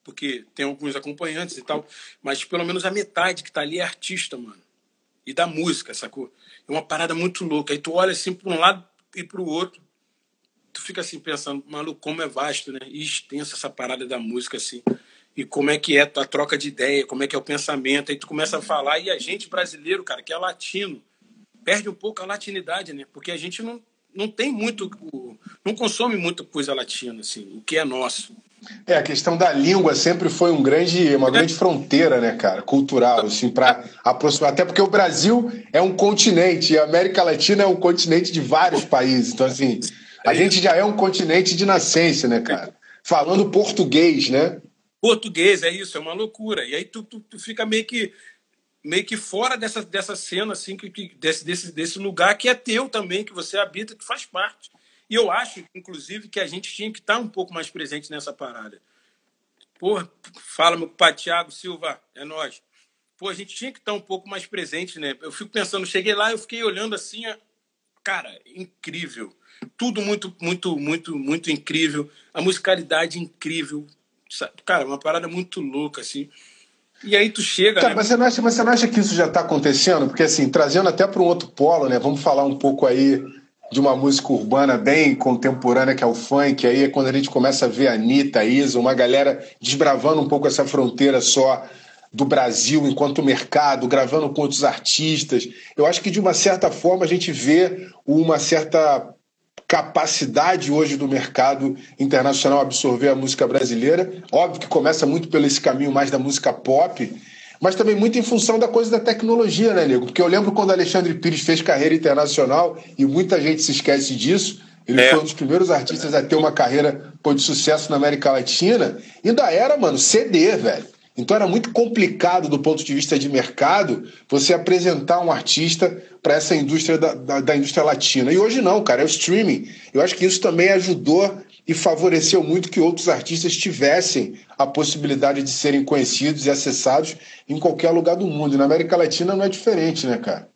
porque tem alguns acompanhantes e tal, mas pelo menos a metade que tá ali é artista, mano. E da música, sacou? É uma parada muito louca. Aí tu olha assim para um lado e para o outro, tu fica assim pensando, maluco, como é vasto, né? E extensa essa parada da música, assim. E como é que é a troca de ideia, como é que é o pensamento. Aí tu começa a falar, e a gente brasileiro, cara, que é latino, perde um pouco a latinidade, né? Porque a gente não, não tem muito, não consome muita coisa latina, assim, o que é nosso. É, a questão da língua sempre foi um grande, uma grande fronteira, né, cara, cultural, assim, para aproximar. Até porque o Brasil é um continente e a América Latina é um continente de vários países. Então, assim, a gente já é um continente de nascença, né, cara? Falando português, né? Português, é isso, é uma loucura. E aí tu, tu, tu fica meio que meio que fora dessa, dessa cena, assim, que, que, desse, desse, desse lugar que é teu também, que você habita, que faz parte. E eu acho, inclusive, que a gente tinha que estar um pouco mais presente nessa parada. Pô, fala, meu pai Thiago Silva, é nós. Pô, a gente tinha que estar um pouco mais presente, né? Eu fico pensando, cheguei lá, eu fiquei olhando assim, cara, incrível. Tudo muito, muito, muito, muito incrível. A musicalidade incrível. Cara, uma parada muito louca, assim. E aí tu chega. Cara, né? mas, você não acha, mas você não acha que isso já está acontecendo? Porque, assim, trazendo até para um outro polo, né? Vamos falar um pouco aí de uma música urbana bem contemporânea, que é o funk. Aí é quando a gente começa a ver a Anitta, a Isa, uma galera desbravando um pouco essa fronteira só do Brasil enquanto mercado, gravando com outros artistas. Eu acho que, de uma certa forma, a gente vê uma certa capacidade hoje do mercado internacional absorver a música brasileira. Óbvio que começa muito pelo esse caminho mais da música pop, mas também muito em função da coisa da tecnologia, né, Nego? Porque eu lembro quando Alexandre Pires fez carreira internacional, e muita gente se esquece disso, ele é. foi um dos primeiros artistas a ter uma carreira pô, de sucesso na América Latina, ainda era, mano, CD, velho. Então era muito complicado do ponto de vista de mercado você apresentar um artista para essa indústria da, da, da, indústria latina. E hoje não, cara, é o streaming. Eu acho que isso também ajudou e favoreceu muito que outros artistas tivessem a possibilidade de serem conhecidos e acessados em qualquer lugar do mundo. E na América Latina não é diferente, né, cara?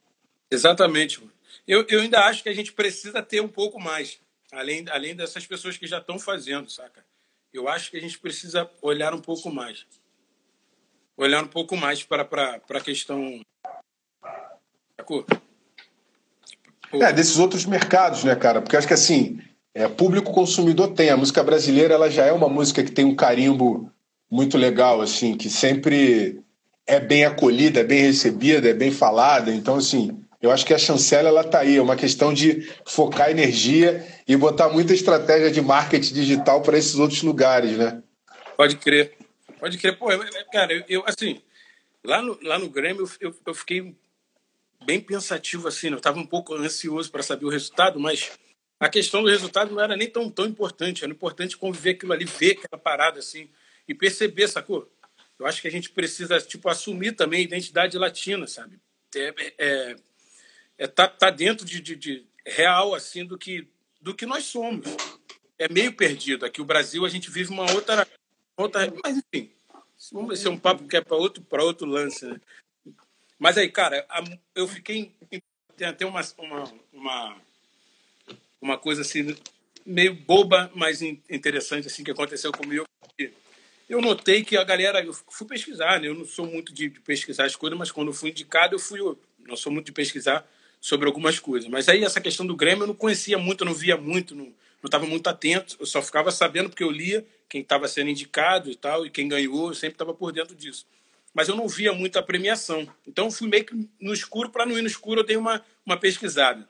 Exatamente. Eu, eu ainda acho que a gente precisa ter um pouco mais, além, além dessas pessoas que já estão fazendo, saca? Eu acho que a gente precisa olhar um pouco mais olhar um pouco mais para a questão. É, desses outros mercados, né, cara? Porque acho que assim, é, público consumidor tem. A música brasileira ela já é uma música que tem um carimbo muito legal, assim, que sempre é bem acolhida, é bem recebida, é bem falada. Então, assim, eu acho que a chancela ela tá aí. É uma questão de focar energia e botar muita estratégia de marketing digital para esses outros lugares, né? Pode crer. Pode crer. Pô, cara, eu, eu, assim, lá no, lá no Grêmio eu, eu fiquei bem pensativo, assim, né? eu estava um pouco ansioso para saber o resultado, mas a questão do resultado não era nem tão, tão importante. Era importante conviver aquilo ali, ver aquela parada, assim, e perceber, sacou? Eu acho que a gente precisa, tipo, assumir também a identidade latina, sabe? É, é, é tá, tá dentro de, de, de, real, assim, do que, do que nós somos. É meio perdido. Aqui o Brasil, a gente vive uma outra Mas enfim, vamos ser um papo que é para outro, outro lance, né? Mas aí, cara, eu fiquei. Tem até uma, uma, uma, uma coisa assim, meio boba, mas interessante assim que aconteceu comigo. Eu notei que a galera. Eu fui pesquisar, né? Eu não sou muito de, de pesquisar as coisas, mas quando fui indicado, eu fui. Eu não sou muito de pesquisar sobre algumas coisas. Mas aí essa questão do Grêmio eu não conhecia muito, eu não via muito, não estava muito atento. Eu só ficava sabendo porque eu lia quem estava sendo indicado e tal, e quem ganhou, eu sempre estava por dentro disso. Mas eu não via muito a premiação. Então fui meio que no escuro, para não ir no escuro, eu dei uma, uma pesquisada.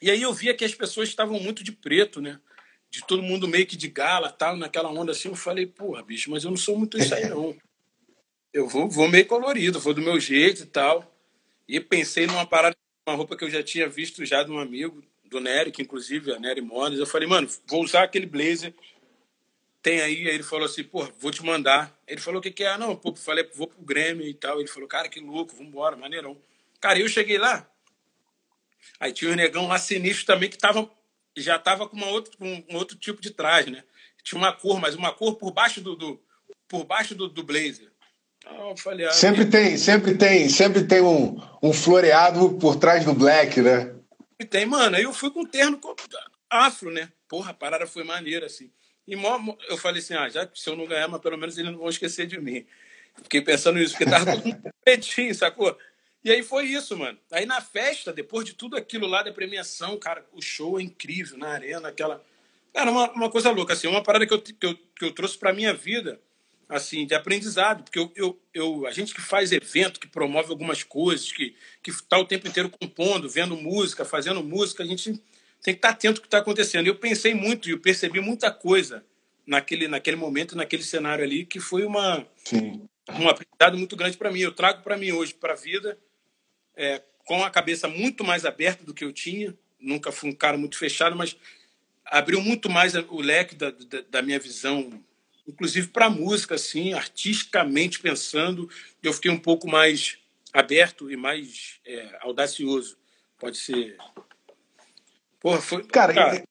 E aí eu via que as pessoas estavam muito de preto, né? De todo mundo meio que de gala, tal, naquela onda assim. Eu falei, porra, bicho, mas eu não sou muito isso aí, não. Eu vou, vou meio colorido, vou do meu jeito e tal. E pensei numa parada, uma roupa que eu já tinha visto já de um amigo, do Nery, que inclusive, a Nery Modas. Eu falei, mano, vou usar aquele blazer tem aí, aí ele falou assim, pô, vou te mandar. Ele falou, o que que é? Ah, não, pô, falei, vou pro Grêmio e tal. Ele falou, cara, que louco, vambora, maneirão. Cara, eu cheguei lá, aí tinha um negão lá sinistro também que tava, já tava com uma outro, um, outro tipo de traje, né? Tinha uma cor, mas uma cor por baixo do, do por baixo do, do blazer. Então, falei, ah, sempre tem, sempre tem, sempre tem um, um floreado por trás do black, né? E tem, mano. Aí eu fui com terno afro, né? Porra, a parada foi maneira, assim. E eu falei assim, ah, já se eu não ganhar, mas pelo menos eles não vão esquecer de mim. Fiquei pensando nisso, porque tava todo mundo pretinho, sacou? E aí foi isso, mano. Aí na festa, depois de tudo aquilo lá da premiação, cara, o show é incrível na arena, aquela. Cara, uma, uma coisa louca, assim, uma parada que eu, que eu, que eu trouxe pra minha vida, assim, de aprendizado, porque eu, eu, eu, a gente que faz evento, que promove algumas coisas, que, que tá o tempo inteiro compondo, vendo música, fazendo música, a gente tem que estar atento ao que está acontecendo. Eu pensei muito e eu percebi muita coisa naquele, naquele momento, naquele cenário ali, que foi uma, Sim. um aprendizado muito grande para mim. Eu trago para mim hoje, para a vida, é, com a cabeça muito mais aberta do que eu tinha. Nunca fui um cara muito fechado, mas abriu muito mais o leque da, da, da minha visão, inclusive para a música, assim, artisticamente pensando. Eu fiquei um pouco mais aberto e mais é, audacioso. Pode ser Porra, foi. Cara, cara...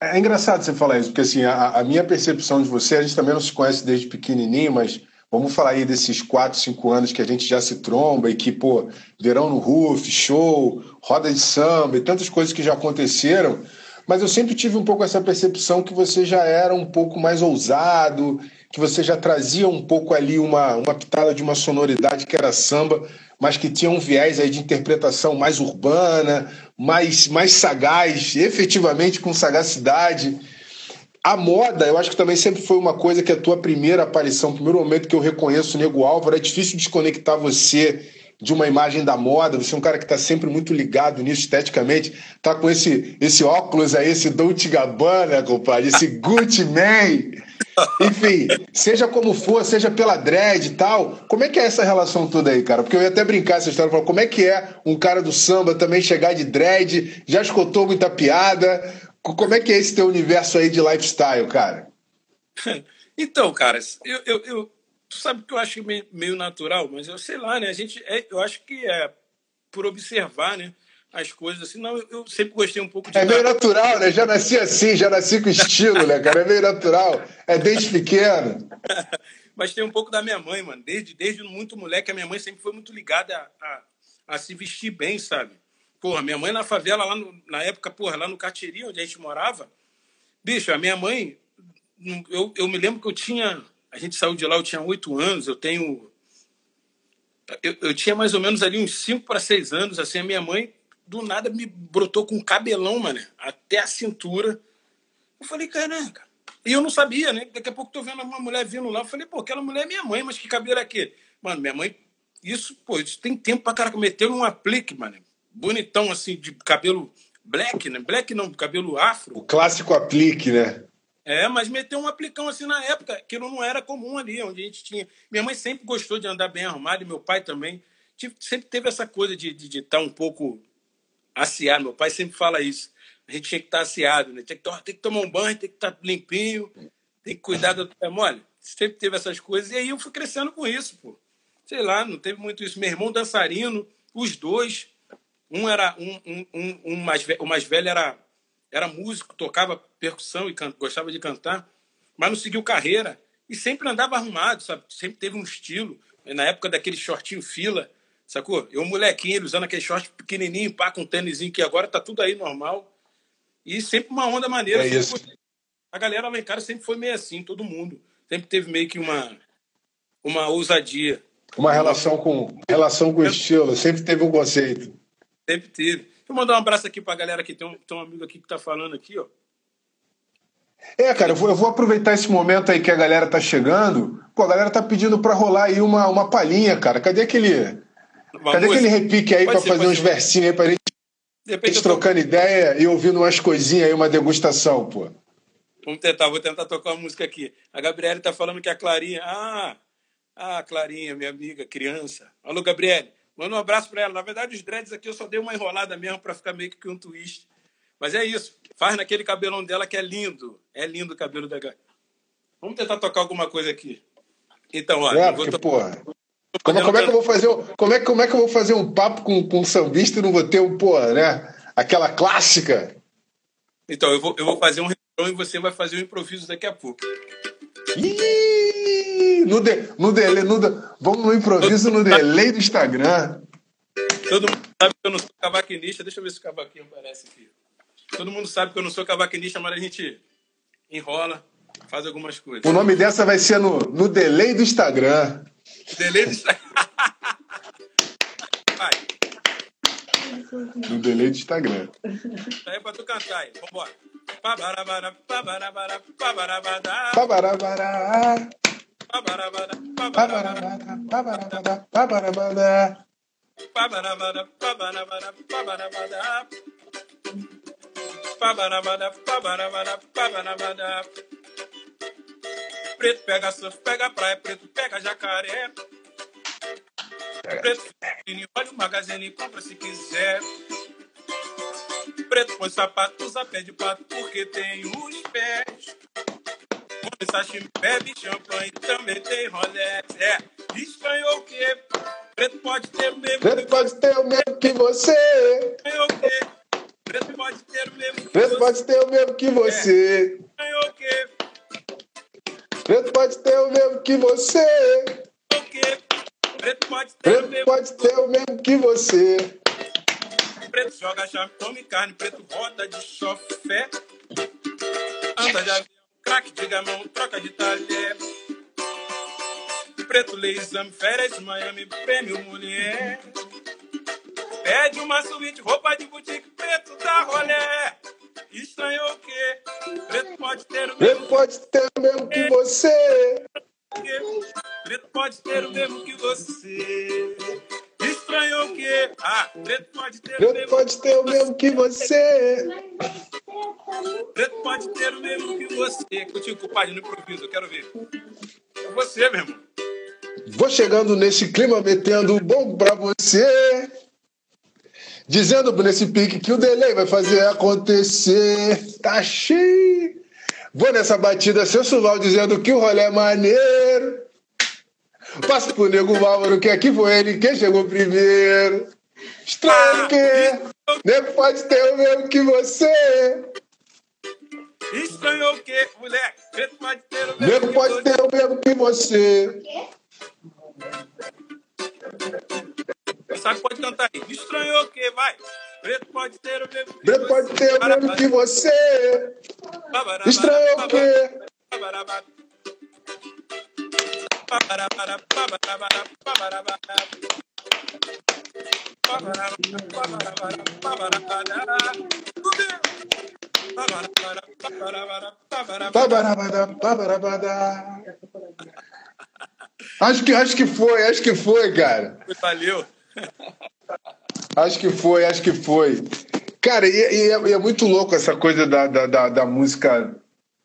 É engraçado você falar isso, porque assim, a, a, minha percepção de você, a gente também não se conhece desde pequenininho, mas vamos falar aí desses quatro, cinco anos que a gente já se tromba e que, pô, verão no roof, show, roda de samba e tantas coisas que já aconteceram, mas eu sempre tive um pouco essa percepção que você já era um pouco mais ousado, que você já trazia um pouco ali uma, uma pitada de uma sonoridade que era samba, mas que tinha um viés aí de interpretação mais urbana, mais, mais sagaz, efetivamente com sagacidade. A moda, eu acho que também sempre foi uma coisa que a tua primeira aparição, o primeiro momento que eu reconheço o Nego Álvaro, é difícil desconectar você de uma imagem da moda, você é um cara que está sempre muito ligado nisso esteticamente, tá com esse, esse óculos aí, esse Dolce Gabbana, compadre, esse Gucci Man, enfim, seja como for, seja pela dread e tal, como é que é essa relação toda aí, cara? Porque eu ia até brincar essa história, falar, como é que é um cara do samba também chegar de dread, já escutou muita piada, como é que é esse teu universo aí de lifestyle, cara? Então, cara, eu, eu, eu tu sabe que eu acho meio, natural, mas eu sei lá, né? A gente, é, eu acho que é por observar, né? As coisas assim, não, eu, eu sempre gostei um pouco de. É meio natural, né? Já nasci assim, já nasci com estilo, né, cara? É meio natural. É desde pequeno. mas tem um pouco da minha mãe, mano. Desde, desde muito moleque, a minha mãe sempre foi muito ligada a, a, a se vestir bem, sabe? Porra, minha mãe na favela, lá no, na época, porra, lá no Catiri, onde a gente morava, bicho, a minha mãe, eu, eu me lembro que eu tinha a gente saiu de lá, eu tinha oito anos, eu tenho. Eu, eu, tinha mais ou menos ali uns cinco para seis anos, assim, a minha mãe do nada me brotou com um cabelão, mano, até a cintura. Eu falei, caraca. E eu não sabia, né? Daqui a pouco tô vendo uma mulher vindo lá. Eu falei, pô, aquela mulher é minha mãe, mas que cabelo é aquele? Mano, minha mãe, isso, pô, isso tem tempo pra cara meter um aplique, mano. Bonitão, assim, de cabelo black, né? Black não, cabelo afro. O clássico aplique, né? É, mas meteu um aplicão assim na época, aquilo não era comum ali, onde a gente tinha. Minha mãe sempre gostou de andar bem arrumado, e meu pai também. Sempre teve essa coisa de estar de, de tá um pouco aciado. Meu pai sempre fala isso. A gente tinha que estar aciado, né? Tem que, tem que tomar um banho, tem que estar limpinho, tem que cuidar do. É mole? Sempre teve essas coisas. E aí eu fui crescendo com isso, pô. Sei lá, não teve muito isso. Meu irmão dançarino, os dois. Um era. Um, um, um, um mais, o mais velho era era músico, tocava percussão e gostava de cantar, mas não seguiu carreira e sempre andava arrumado, sabe? Sempre teve um estilo. Na época daquele shortinho fila, sacou? Eu, molequinho, ele usando aquele short pequenininho, pá, com um tênisinho, que agora tá tudo aí normal. E sempre uma onda maneira. É isso. A galera lá em casa sempre foi meio assim, todo mundo. Sempre teve meio que uma, uma ousadia. Uma relação com relação com o estilo, sempre teve um conceito. Sempre teve. Deixa eu mandar um abraço aqui pra galera aqui. Tem um, tem um amigo aqui que tá falando aqui, ó. É, cara, eu vou, eu vou, aproveitar esse momento aí que a galera tá chegando. Pô, a galera tá pedindo pra rolar aí uma, uma palhinha, cara. Cadê aquele. Cadê música? aquele repique aí ser, fazer uns ser. versinhos aí pra gente, gente trocando tô... ideia e ouvindo umas coisinhas aí, uma degustação, pô. Vamos tentar, vou tentar tocar uma música aqui. A Gabriele tá falando que a Clarinha. Ah, ah, Clarinha, minha amiga, criança. Alô, Gabriele. Manda um abraço para ela. Na verdade, os dreads aqui eu só dei uma enrolada mesmo para ficar meio que um twist. Mas é isso. Faz naquele cabelão dela que é lindo. É lindo o cabelo da gata. Vamos tentar tocar alguma coisa aqui. Então, olha. É, porque, to... porra. Como, como, é que eu vou fazer um, como, é, como é que eu vou fazer um papo com, com um sambista e não vou ter um, porra, né? Aquela clássica. Então, eu vou, eu vou fazer um refrão e você vai fazer o um improviso daqui a pouco. Ih, no, de, no, dele, no de, vamos no improviso no delay do Instagram. Todo mundo sabe que eu não sou cavaquinista. Deixa eu ver se o cavaquinho aparece aqui. Todo mundo sabe que eu não sou cavaquinista, mas a gente enrola, faz algumas coisas. O nome dessa vai ser no, no delay do Instagram. Delay do Instagram. vai. No delay do Instagram. Tá aí pra tu cantar aí. Vambora. Pabarabara, pabarabara, pabarabara. Pabarabara. Pabarabara, pabarabara, pabarabara, pabarabara. Pabarabara, pabarabara, pabarabara. Pabarabara, pabarabara, pabarabara. Preto pega surf, pega praia, preto pega jacaré. Preto, olha o magazine e compra se quiser. Preto põe sapato, usa pé de pato porque tem os pés. Come sashimi, bebe champanhe, também tem Rolex. É, estranhou o quê? Preto pode ter o mesmo. Preto pode ter o mesmo que você. Estranhou o quê? Preto pode ter o mesmo que Preto você. pode ter o mesmo que que você. Estranhou o quê? Preto pode ter o mesmo que você. O quê? Preto pode ter o Preto mesmo. pode ter o mesmo que você. Preto joga chave, come carne. Preto roda de chofé. Anda de avião, craque de gamão, troca de talher. Preto lê exame, férias, Miami, prêmio mulher. Pede uma suíte, roupa de boutique, preto da rolé. Estranhou o quê? Preto pode ter o Preto mesmo pode ter o mesmo que você. Preto pode ter o mesmo que você. Estranhou o quê? Ah, preto pode ter o Preto mesmo. pode ter o mesmo que você. Preto pode ter o mesmo que você. Contigo, compadre, no improviso, eu quero ver. É você, meu irmão. Vou chegando nesse clima, metendo bom pra você. Dizendo nesse pique que o delay vai fazer acontecer. Tá cheio. Vou nessa batida sensual dizendo que o rolê é maneiro. Passo pro nego Álvaro que aqui foi ele quem chegou primeiro. Estranho que nego pode ter o mesmo que você. Estranhou o quê, moleque? Preto pode ter o mesmo Nego pode ter o mesmo que você. Sabe, pode cantar aí. Estranhou o quê? Vai. Preto pode ter o mesmo que Preto pode ter o mesmo que você. Estranho o quê? Acho que, acho que foi, acho que foi, cara. Valeu. Acho que foi, acho que foi. Cara, e, e é, e é muito louco essa coisa da, da, da, da música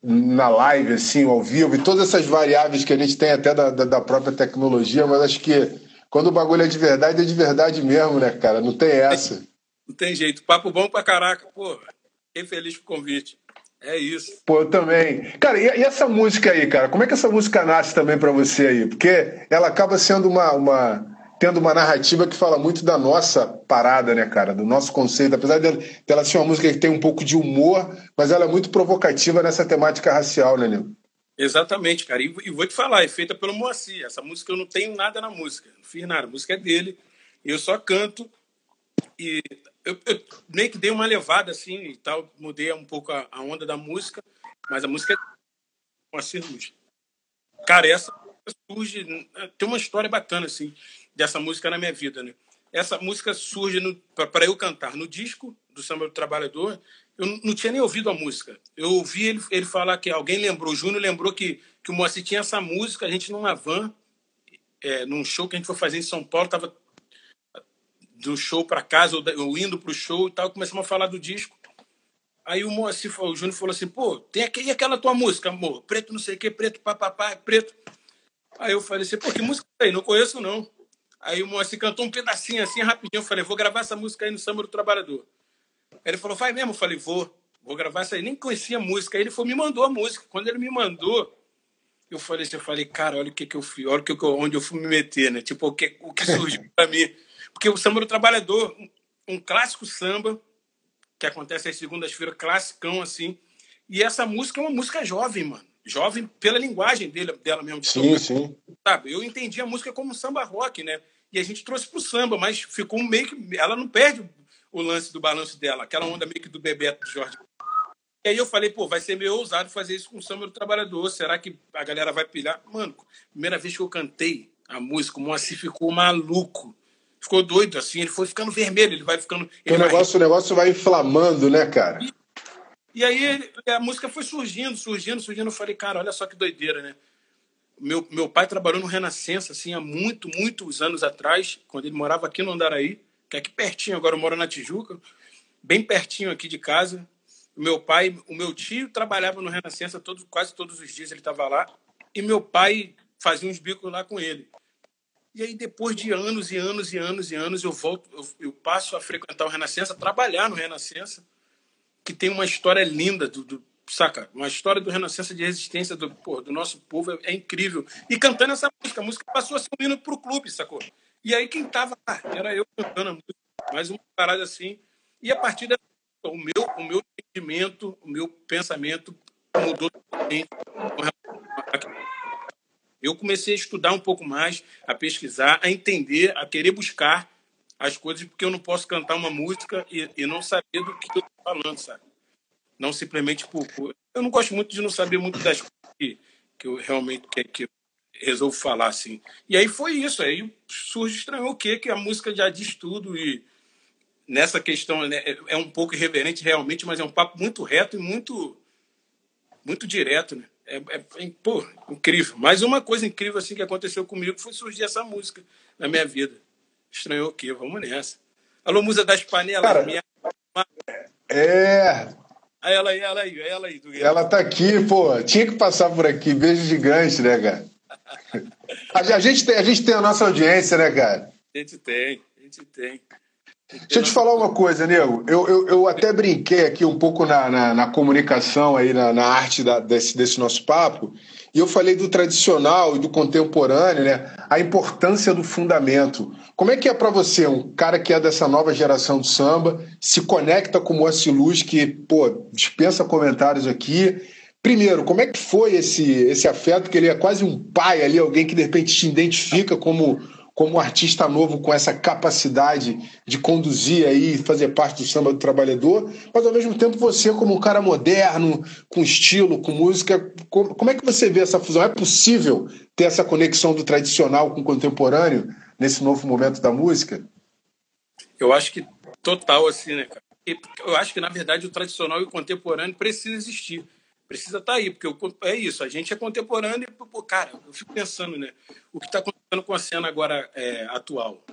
na live, assim, ao vivo, e todas essas variáveis que a gente tem até da, da, da própria tecnologia, mas acho que quando o bagulho é de verdade, é de verdade mesmo, né, cara? Não tem essa. Não tem jeito. Papo bom pra caraca. Pô, fiquei feliz com o convite. É isso. Pô, eu também. Cara, e, e essa música aí, cara? Como é que essa música nasce também pra você aí? Porque ela acaba sendo uma, uma tendo uma narrativa que fala muito da nossa parada, né, cara? Do nosso conceito. Apesar dela, dela ser uma música que tem um pouco de humor, mas ela é muito provocativa nessa temática racial, né, Nil? Exatamente, cara. E, vou te falar, é feita pelo Moacir. Essa música eu não tenho nada na música. Não fiz nada. A música é dele. Eu só canto. E eu, eu que dei uma levada assim e tal. Mudei um pouco a, a onda da música. Mas a música é Moacir Luz. Cara, essa surge. Tem uma história bacana, assim, dessa música na minha vida, né? Essa música surge para eu cantar no disco do Samba do Trabalhador. Eu não tinha nem ouvido a música. Eu ouvi ele, ele falar que alguém lembrou, o Júnior lembrou que, que o Moacir tinha essa música, a gente numa van, é, num show que a gente foi fazer em São Paulo, tava do show para casa, ou, indo pro show e tal, começamos a falar do disco. Aí o Moacir, o Júnior falou assim, pô, tem aquele, aquela tua música, amor, preto não sei o que, preto papapá, preto. Aí eu falei assim, pô, que música é aí? Não conheço, não. Aí o Moacir cantou um pedacinho assim, rapidinho. Eu falei, vou gravar essa música aí no Samba do Trabalhador. Ele falou, vai mesmo? Eu falei, vou. Vou gravar essa aí. Nem conhecia a música. Aí ele foi, me mandou a música. Quando ele me mandou, eu falei assim, eu falei, cara, olha o que que eu fiz, olha o que eu, onde eu fui me meter, né? Tipo, o que, o que surgiu pra mim. Porque o Samba do Trabalhador, um, um clássico samba, que acontece às segundas-feiras, classicão, assim. E essa música é uma música jovem, mano. Jovem pela linguagem dele, dela mesmo. De Sim, tocar sim. sabe? Eu entendi a música como samba rock, né? E a gente trouxe pro samba, mas ficou meio que. Ela não perde o lance do balanço dela, aquela onda meio que do Bebeto do Jorge. E aí eu falei, pô, vai ser meio ousado fazer isso com o samba do trabalhador. Será que a galera vai pilhar? Mano, primeira vez que eu cantei a música, o Moacir ficou maluco. Ficou doido, assim, ele foi ficando vermelho, ele vai ficando. Ele o vai negócio, o negócio vai inflamando, né, cara? e aí a música foi surgindo, surgindo, surgindo. Eu falei, cara, olha só que doideira, né? Meu, meu pai trabalhou no Renascença, assim, há muito, muitos anos atrás, quando ele morava aqui no Andaraí, que é aqui pertinho, agora eu moro na Tijuca, bem pertinho aqui de casa. O meu pai, o meu tio trabalhava no Renascença todo, quase todos os dias, ele estava lá, e meu pai fazia uns bicos lá com ele. E aí, depois de anos e anos e anos e anos, eu volto, eu, eu passo a frequentar o Renascença, trabalhar no Renascença, que tem uma história linda do, do saca? Uma história do Renascença de resistência do, pô, do nosso povo é, é, incrível. E cantando essa música, a música passou a ser um hino pro clube, sacou? E aí quem tava lá era eu cantando a música, mais uma parada assim. E a partir da o meu, o meu entendimento, o meu pensamento mudou totalmente. Eu comecei a estudar um pouco mais, a pesquisar, a entender, a querer buscar as coisas, porque eu não posso cantar uma música e, e não saber do que eu falando, sabe? Não simplesmente por, por, Eu não gosto muito de não saber muito das coisas que, que eu realmente que, que eu resolvo falar, assim. E aí foi isso, aí surge estranho o quê? Que a música já diz tudo e nessa questão né, é um pouco irreverente realmente, mas é um papo muito reto e muito muito direto, né? É, é, é, pô, incrível. Mas uma coisa incrível assim que aconteceu comigo foi surgir essa música na minha vida. Estranhou o quê? Vamos nessa. Alô, musa das panelas. Cara, minha... É. Aí ela aí, ela aí, ela aí. Ela tá aqui, pô. Tinha que passar por aqui. Beijo gigante, né, cara? a, gente tem, a gente tem a nossa audiência, né, cara? A gente tem, a gente tem. Deixa eu te falar uma coisa, Nego. Eu, eu, eu até brinquei aqui um pouco na, na, na comunicação, aí, na, na arte da, desse, desse nosso papo, e eu falei do tradicional e do contemporâneo, né? A importância do fundamento. Como é que é para você, um cara que é dessa nova geração do samba, se conecta com o Moacir Luz, que, pô, dispensa comentários aqui. Primeiro, como é que foi esse, esse afeto, que ele é quase um pai ali, alguém que de repente te identifica como como artista novo com essa capacidade de conduzir aí, fazer parte do samba do trabalhador, mas ao mesmo tempo você como um cara moderno, com estilo, com música, como é que você vê essa fusão? É possível ter essa conexão do tradicional com o contemporâneo nesse novo momento da música? Eu acho que total assim, né, cara? Eu acho que na verdade o tradicional e o contemporâneo precisam existir precisa estar tá aí, porque eu, é isso, a gente é contemporâneo e, pô, cara, eu fico pensando, né, o que está acontecendo com a cena agora é, atual,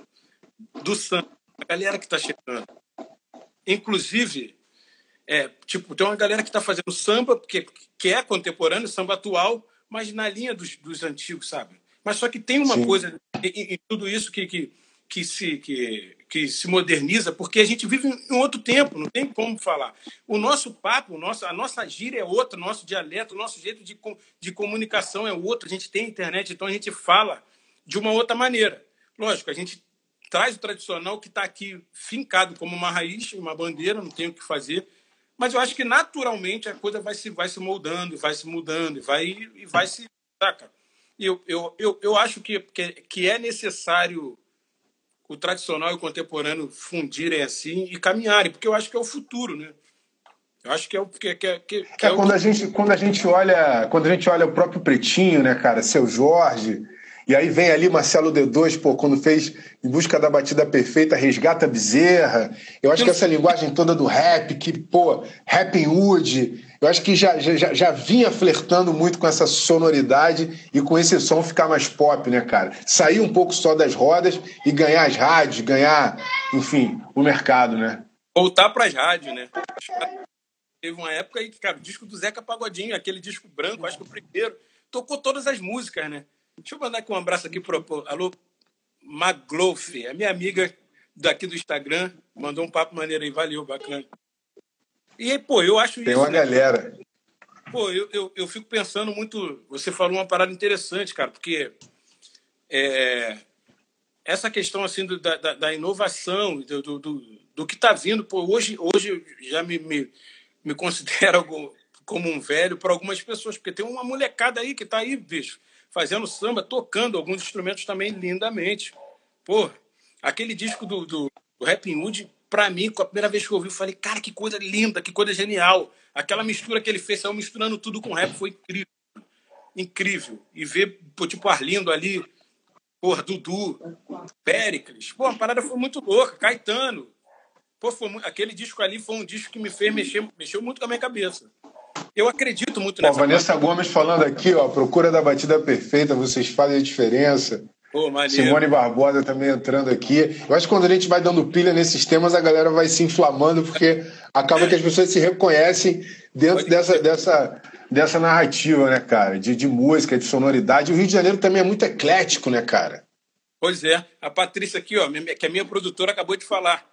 do samba, a galera que está chegando, inclusive, é, tipo, tem uma galera que está fazendo samba, porque, que é contemporâneo, samba atual, mas na linha dos, dos antigos, sabe? Mas só que tem uma Sim. coisa em, em, tudo isso que, que, que, se, que, que se moderniza, porque a gente vive em outro tempo, não tem como falar. O nosso papo, o nosso, a nossa gíria é outra, o nosso dialeto, o nosso jeito de, de comunicação é outro. A gente tem internet, então a gente fala de uma outra maneira. Lógico, a gente traz o tradicional que está aqui fincado como uma raiz, uma bandeira, não tem o que fazer. Mas eu acho que naturalmente a coisa vai se, vai se moldando, vai se mudando, vai, e vai se. Saca? Eu, eu, eu, eu acho que, que, que é necessário o tradicional e o contemporâneo fundirem assim e caminharem, porque eu acho que é o futuro, né? Eu acho que é o que, que, que, que é, é quando o... a gente quando a gente olha quando a gente olha o próprio Pretinho, né, cara, seu Jorge, e aí vem ali Marcelo D2, pô, quando fez Em Busca da Batida Perfeita, Resgata Bezerra. Eu acho que essa linguagem toda do rap, que, pô, Rapping Wood, eu acho que já, já, já vinha flertando muito com essa sonoridade e com esse som ficar mais pop, né, cara? Sair um pouco só das rodas e ganhar as rádios, ganhar, enfim, o mercado, né? Voltar para as rádios, né? Teve uma época aí que, cara, o disco do Zeca Pagodinho, aquele disco branco, acho que o primeiro, tocou todas as músicas, né? Deixa eu mandar aqui um abraço aqui pro alô Maglof, a minha amiga daqui do Instagram, mandou um papo maneiro aí, valeu, bacana. E aí, pô, eu acho Tem isso. Uma né? galera. Pô, eu, eu, eu fico pensando muito. Você falou uma parada interessante, cara, porque é, essa questão assim do, da, da, inovação, do, do, do, que está vindo, pô, hoje, hoje já me, me, me considero como um velho para algumas pessoas, porque tem uma molecada aí que está aí, bicho, fazendo samba, tocando alguns instrumentos também lindamente. Pô, aquele disco do, do, do Rap Hood, pra mim, com a primeira vez que eu ouvi, eu falei, cara, que coisa linda, que coisa genial. Aquela mistura que ele fez, saiu misturando tudo com rap, foi incrível. Incrível. E ver, pô, tipo, Arlindo ali, porra, Dudu, Péricles. Pô, a parada foi muito louca. Caetano. Pô, foi, aquele disco ali foi um disco que me fez mexer, mexeu muito com a minha cabeça. Eu acredito muito nessa. Ó, Vanessa parte. Gomes falando aqui, ó, procura da batida perfeita, vocês fazem a diferença. Pô, Simone Barbosa também entrando aqui. Eu acho que quando a gente vai dando pilha nesses temas, a galera vai se inflamando, porque acaba que as pessoas se reconhecem dentro dessa, dessa, dessa narrativa, né, cara? De, de música, de sonoridade. O Rio de Janeiro também é muito eclético, né, cara? Pois é. A Patrícia aqui, ó, que é minha produtora, acabou de falar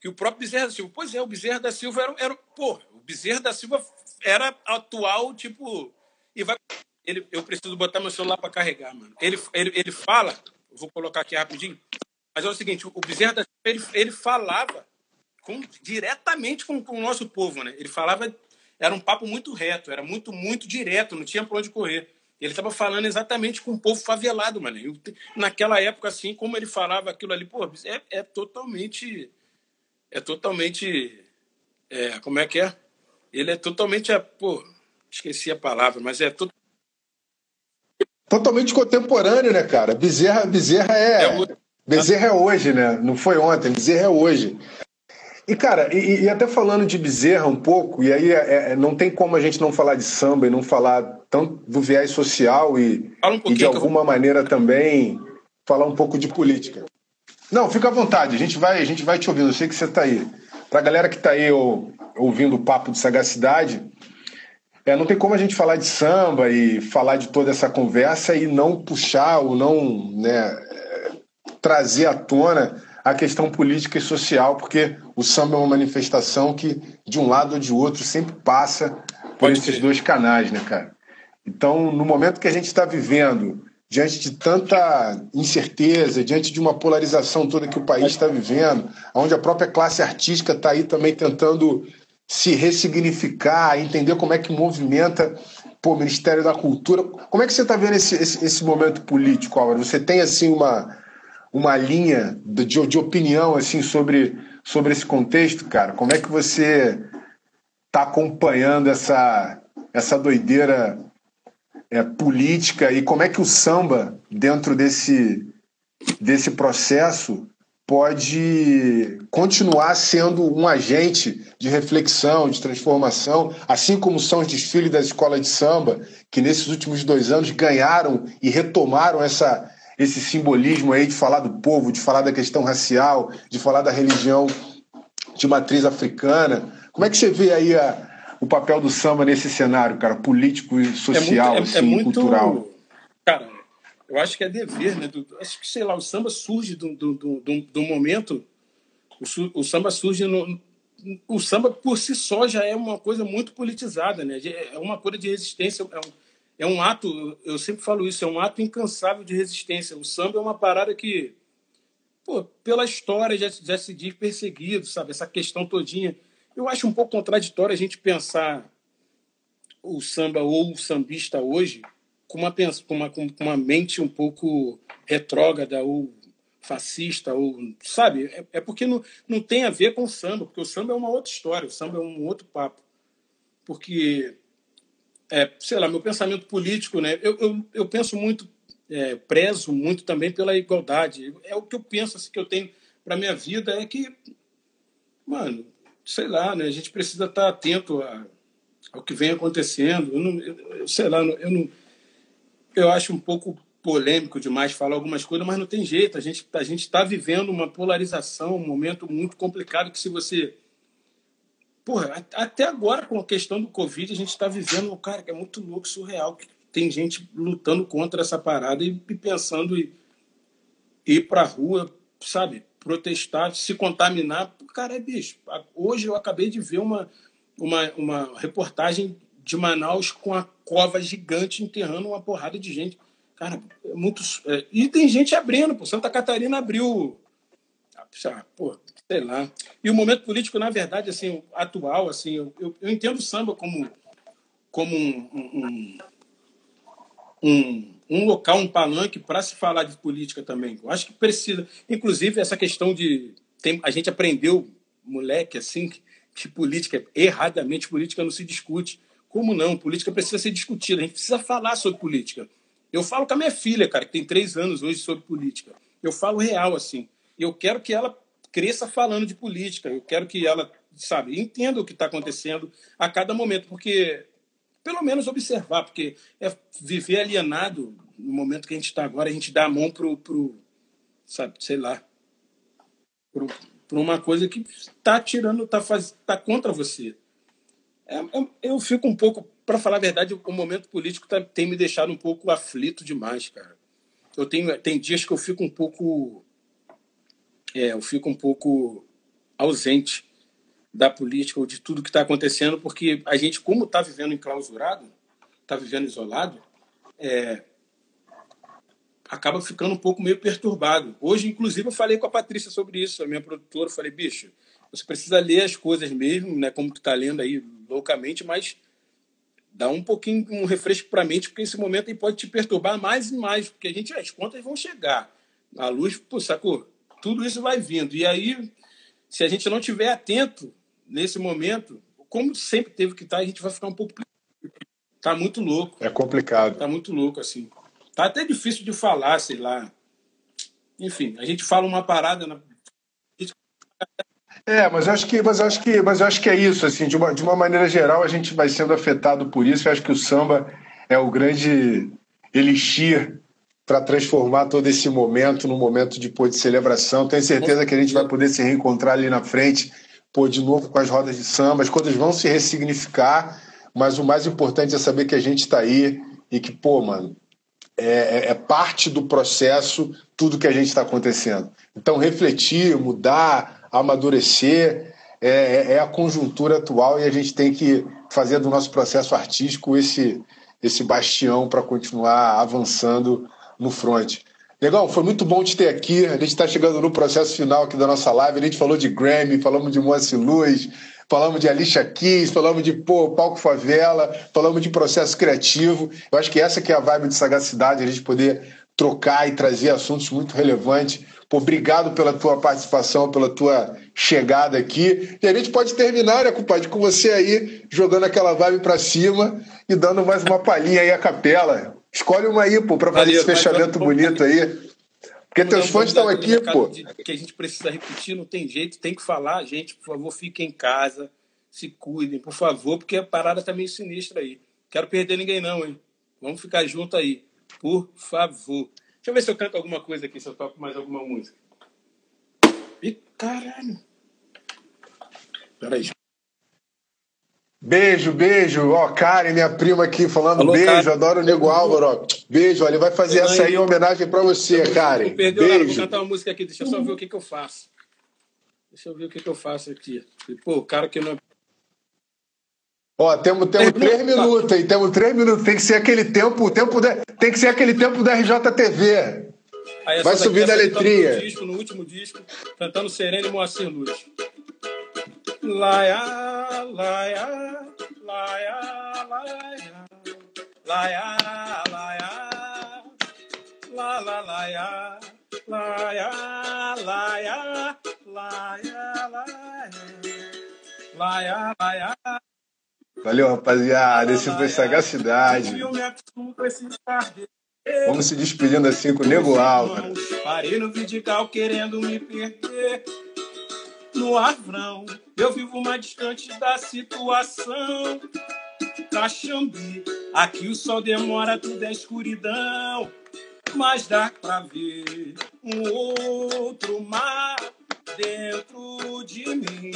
que o próprio Bezerra da Silva. Pois é, o Bezerra da Silva era. era pô, o Bezerra da Silva era atual, tipo. E vai. Ele, eu preciso botar meu celular para carregar, mano. Ele, ele, ele fala, vou colocar aqui rapidinho, mas é o seguinte: o Bezerra da Silva, ele, ele falava com, diretamente com, com, o nosso povo, né? Ele falava, era um papo muito reto, era muito, muito direto, não tinha para onde correr. Ele estava falando exatamente com o povo favelado, mano. Eu, naquela época, assim, como ele falava aquilo ali, pô, é, é totalmente. É totalmente. É, como é que é? Ele é totalmente. Pô, esqueci a palavra, mas é to... totalmente contemporâneo, né, cara? Bezerra, Bezerra é. é Bezerra é hoje, né? Não foi ontem, Bezerra é hoje. E, cara, e, e, até falando de Bezerra um pouco, e aí é, é, não tem como a gente não falar de samba e não falar tanto do viés social e, um e de alguma maneira também falar um pouco de política. Não, fica à vontade, a gente vai, a gente vai te ouvindo, eu sei que você está aí. Para a galera que está aí ou, ouvindo o papo de sagacidade, é, não tem como a gente falar de samba e falar de toda essa conversa e não puxar ou não né, trazer à tona a questão política e social, porque o samba é uma manifestação que, de um lado ou de outro, sempre passa por Pode esses ser. dois canais, né, cara? Então, no momento que a gente está vivendo, diante de tanta incerteza, diante de uma polarização toda que o país está vivendo, onde a própria classe artística está aí também tentando se ressignificar, entender como é que movimenta o Ministério da Cultura. Como é que você está vendo esse, esse, esse momento político, Álvaro? Você tem assim uma uma linha de, de opinião assim sobre, sobre esse contexto, cara? Como é que você está acompanhando essa, essa doideira é, política e como é que o samba, dentro desse, desse processo, pode continuar sendo um agente de reflexão, de transformação, assim como são os desfiles das escolas de samba, que nesses últimos dois anos ganharam e retomaram essa, esse simbolismo aí de falar do povo, de falar da questão racial, de falar da religião de matriz africana. Como é que você vê aí a, o papel do samba nesse cenário, cara, político e social, é muito, é, assim, é muito, cultural? Eu acho que é dever, né? Do, acho que, sei lá, o samba surge do, do, do, do momento. O, o, samba surge no. O samba por si só já é uma coisa muito politizada, né? É uma coisa de resistência, é um, é um ato, eu sempre falo isso, é um ato incansável de resistência. O samba é uma parada que, pô, pela história já, já se diz perseguido, sabe? Essa questão todinha. Eu acho um pouco contraditório a gente pensar o samba ou o sambista hoje com uma, com uma, com uma mente um pouco retrógrada ou fascista, ou sabe? É, é porque não, não tem a ver com o samba, porque o samba é uma outra história, o samba é um outro papo. Porque é, sei lá, meu pensamento político, né? Eu, eu, eu penso muito, é, prezo muito também pela igualdade. É o que eu penso, assim, que eu tenho para minha vida é que, mano, sei lá, né? A gente precisa estar atento a, ao que vem acontecendo. Eu, não, eu, sei lá, eu não, eu acho um pouco polêmico demais falar algumas coisas, mas não tem jeito. A gente a gente está vivendo uma polarização, um momento muito complicado que se você Porra, até agora, com a questão do Covid, a gente está vivendo, cara, que é muito louco, surreal. Que tem gente lutando contra essa parada e, pensando em ir para a rua, sabe, protestar, se contaminar. Cara, é bicho. Hoje eu acabei de ver uma, uma, uma reportagem de Manaus com a cova gigante enterrando uma porrada de gente. Cara, é muito. É, e tem gente abrindo, pô. Santa Catarina abriu. Ah, pô, sei lá. E o momento político, na verdade, assim, atual, assim, eu, eu, eu entendo o samba como, como um, um, um, um local, um palanque para se falar de política também. Eu acho que precisa. Inclusive, essa questão de. Tem, a gente aprendeu, moleque, assim, que, que política, erradamente, política não se discute. Como não? Política precisa ser discutida. A gente precisa falar sobre política. Eu falo com a minha filha, cara, que tem três anos hoje sobre política. Eu falo real, assim. Eu quero que ela cresça falando de política. Eu quero que ela, sabe, entenda o que está acontecendo a cada momento, porque pelo menos observar, porque é viver alienado no momento que a gente está agora, a gente dá a mão pro, pro sabe, sei lá, para uma coisa que está tirando, está tá contra você. É, é, eu fico um pouco, para falar a verdade, o momento político tá, tem me deixado um pouco aflito demais, cara. Eu tenho, tem dias que eu fico um pouco é, eu fico um pouco ausente da política ou de tudo que está acontecendo, porque a gente, como está vivendo enclausurado, está vivendo isolado, é, acaba ficando um pouco meio perturbado. Hoje, inclusive, eu falei com a Patrícia sobre isso, a minha produtora, eu falei, bicho, você precisa ler as coisas mesmo, né? Como tu tá lendo aí loucamente, mas dá um pouquinho um refresco para a mente, porque esse momento aí pode te perturbar mais e mais, porque a gente as contas vão chegar. A luz, pô, sacou? Tudo isso vai vindo. E aí, se a gente não tiver atento nesse momento, como sempre teve que estar, tá, a gente vai ficar um pouco Tá muito louco. É complicado. Tá muito louco, assim. Tá até difícil de falar, sei lá. Enfim, a gente fala uma parada na, é, mas acho que, mas acho que, mas acho que é isso, assim, de uma, de uma maneira geral, a gente vai sendo afetado por isso. Eu acho que o samba é o grande elixir para transformar todo esse momento num momento de, pô, de celebração. Tenho certeza que a gente vai poder se reencontrar ali na frente, pô, de novo com as rodas de samba. As coisas vão se ressignificar, mas o mais importante é saber que a gente está aí e que, pô, mano, é, é, é parte do processo tudo que a gente está acontecendo. Então, refletir, mudar, amadurecer, é, é, é, a conjuntura atual e a gente tem que fazer do nosso processo artístico esse, esse bastião para continuar avançando no front. Legal, foi muito bom te ter aqui. A gente está chegando no processo final aqui da nossa live. A gente falou de Grammy, falamos de Moacir Luz, falamos de Alicia Keys, falamos de pô, Palco Favela, falamos de processo criativo. Eu acho que essa que é a vibe de sagacidade, a gente poder trocar e trazer assuntos muito relevantes obrigado pela tua participação, pela tua chegada aqui. E a gente pode terminar, né, compadre, com você aí jogando aquela vibe para cima e dando mais uma palhinha aí à capela. Escolhe uma aí, pô, para fazer Valeu, esse fechamento bonito aí. Porque teus fãs estão aqui, pô. Que a gente precisa repetir, não tem jeito, tem que falar. Gente, por favor, fiquem em casa, se cuidem, por favor, porque a parada tá meio sinistra aí. Quero perder ninguém, não, hein? Vamos ficar junto aí, por favor. Deixa eu ver se eu canto alguma coisa aqui, se eu toco mais alguma música. Ih, caralho. Peraí. Beijo, beijo. Ó, Karen, minha prima aqui falando Alô, beijo. Karen. Adoro o Nego Álvaro. Ó. Beijo, ó, ele vai fazer essa aí em homenagem pra você, Karen. Perdeu beijo. Nada. Vou cantar uma música aqui. Deixa eu só ver o que, que eu faço. Deixa eu ver o que, que eu faço aqui. Pô, o cara que não Ó, temos, temos três minutos aí, temos três minutos. Tem que ser aquele tempo, o tempo tem que ser aquele tempo da RJTV. Aí, Vai subir da letrinha. No, disco, no último disco, cantando Sereno e Moacir Luz. Laia, laia, laia, laia, laia, laia, la la laia, laia, laia, laia, laia, laia, laia. Valeu, rapaziada. Esse foi Sagacidade. Vamos se despedindo assim com o Nego Álvaro. Parei no Vidigal querendo me perder. No Arvrão, eu vivo mais distante da situação. Caxambi, aqui o sol demora, tudo é escuridão. Mas dá pra ver um outro mar dentro de mim.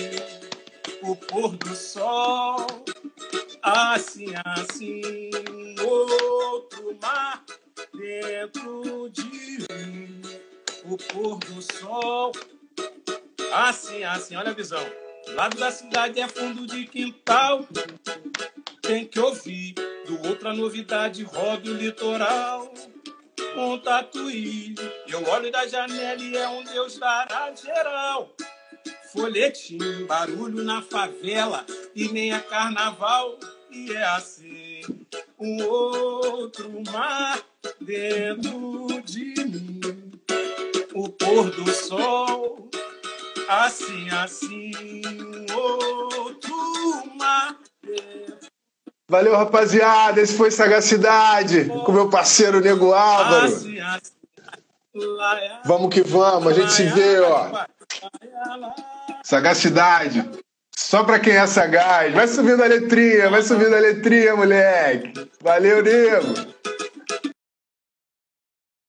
O pôr do sol Assim, assim, outro mar dentro de mim, o pôr do sol. Assim, assim, olha a visão. Lado da cidade é fundo de quintal. Tem que ouvir do outra novidade, roda o litoral. Um tatuí, eu olho da janela e é um Deus dará geral folhetim, barulho na favela e nem a carnaval. E é assim, um outro mar dentro de mim. O pôr do sol, assim, assim, um outro mar dentro Valeu, rapaziada. Esse foi Sagacidade com meu parceiro Nego Álvaro. Assim, assim, vamos que vamos, a gente se vê, ó. Sagacidade. Só pra quem é sagaz. Vai subindo a letrinha, vai subindo a letrinha, moleque. Valeu, nego.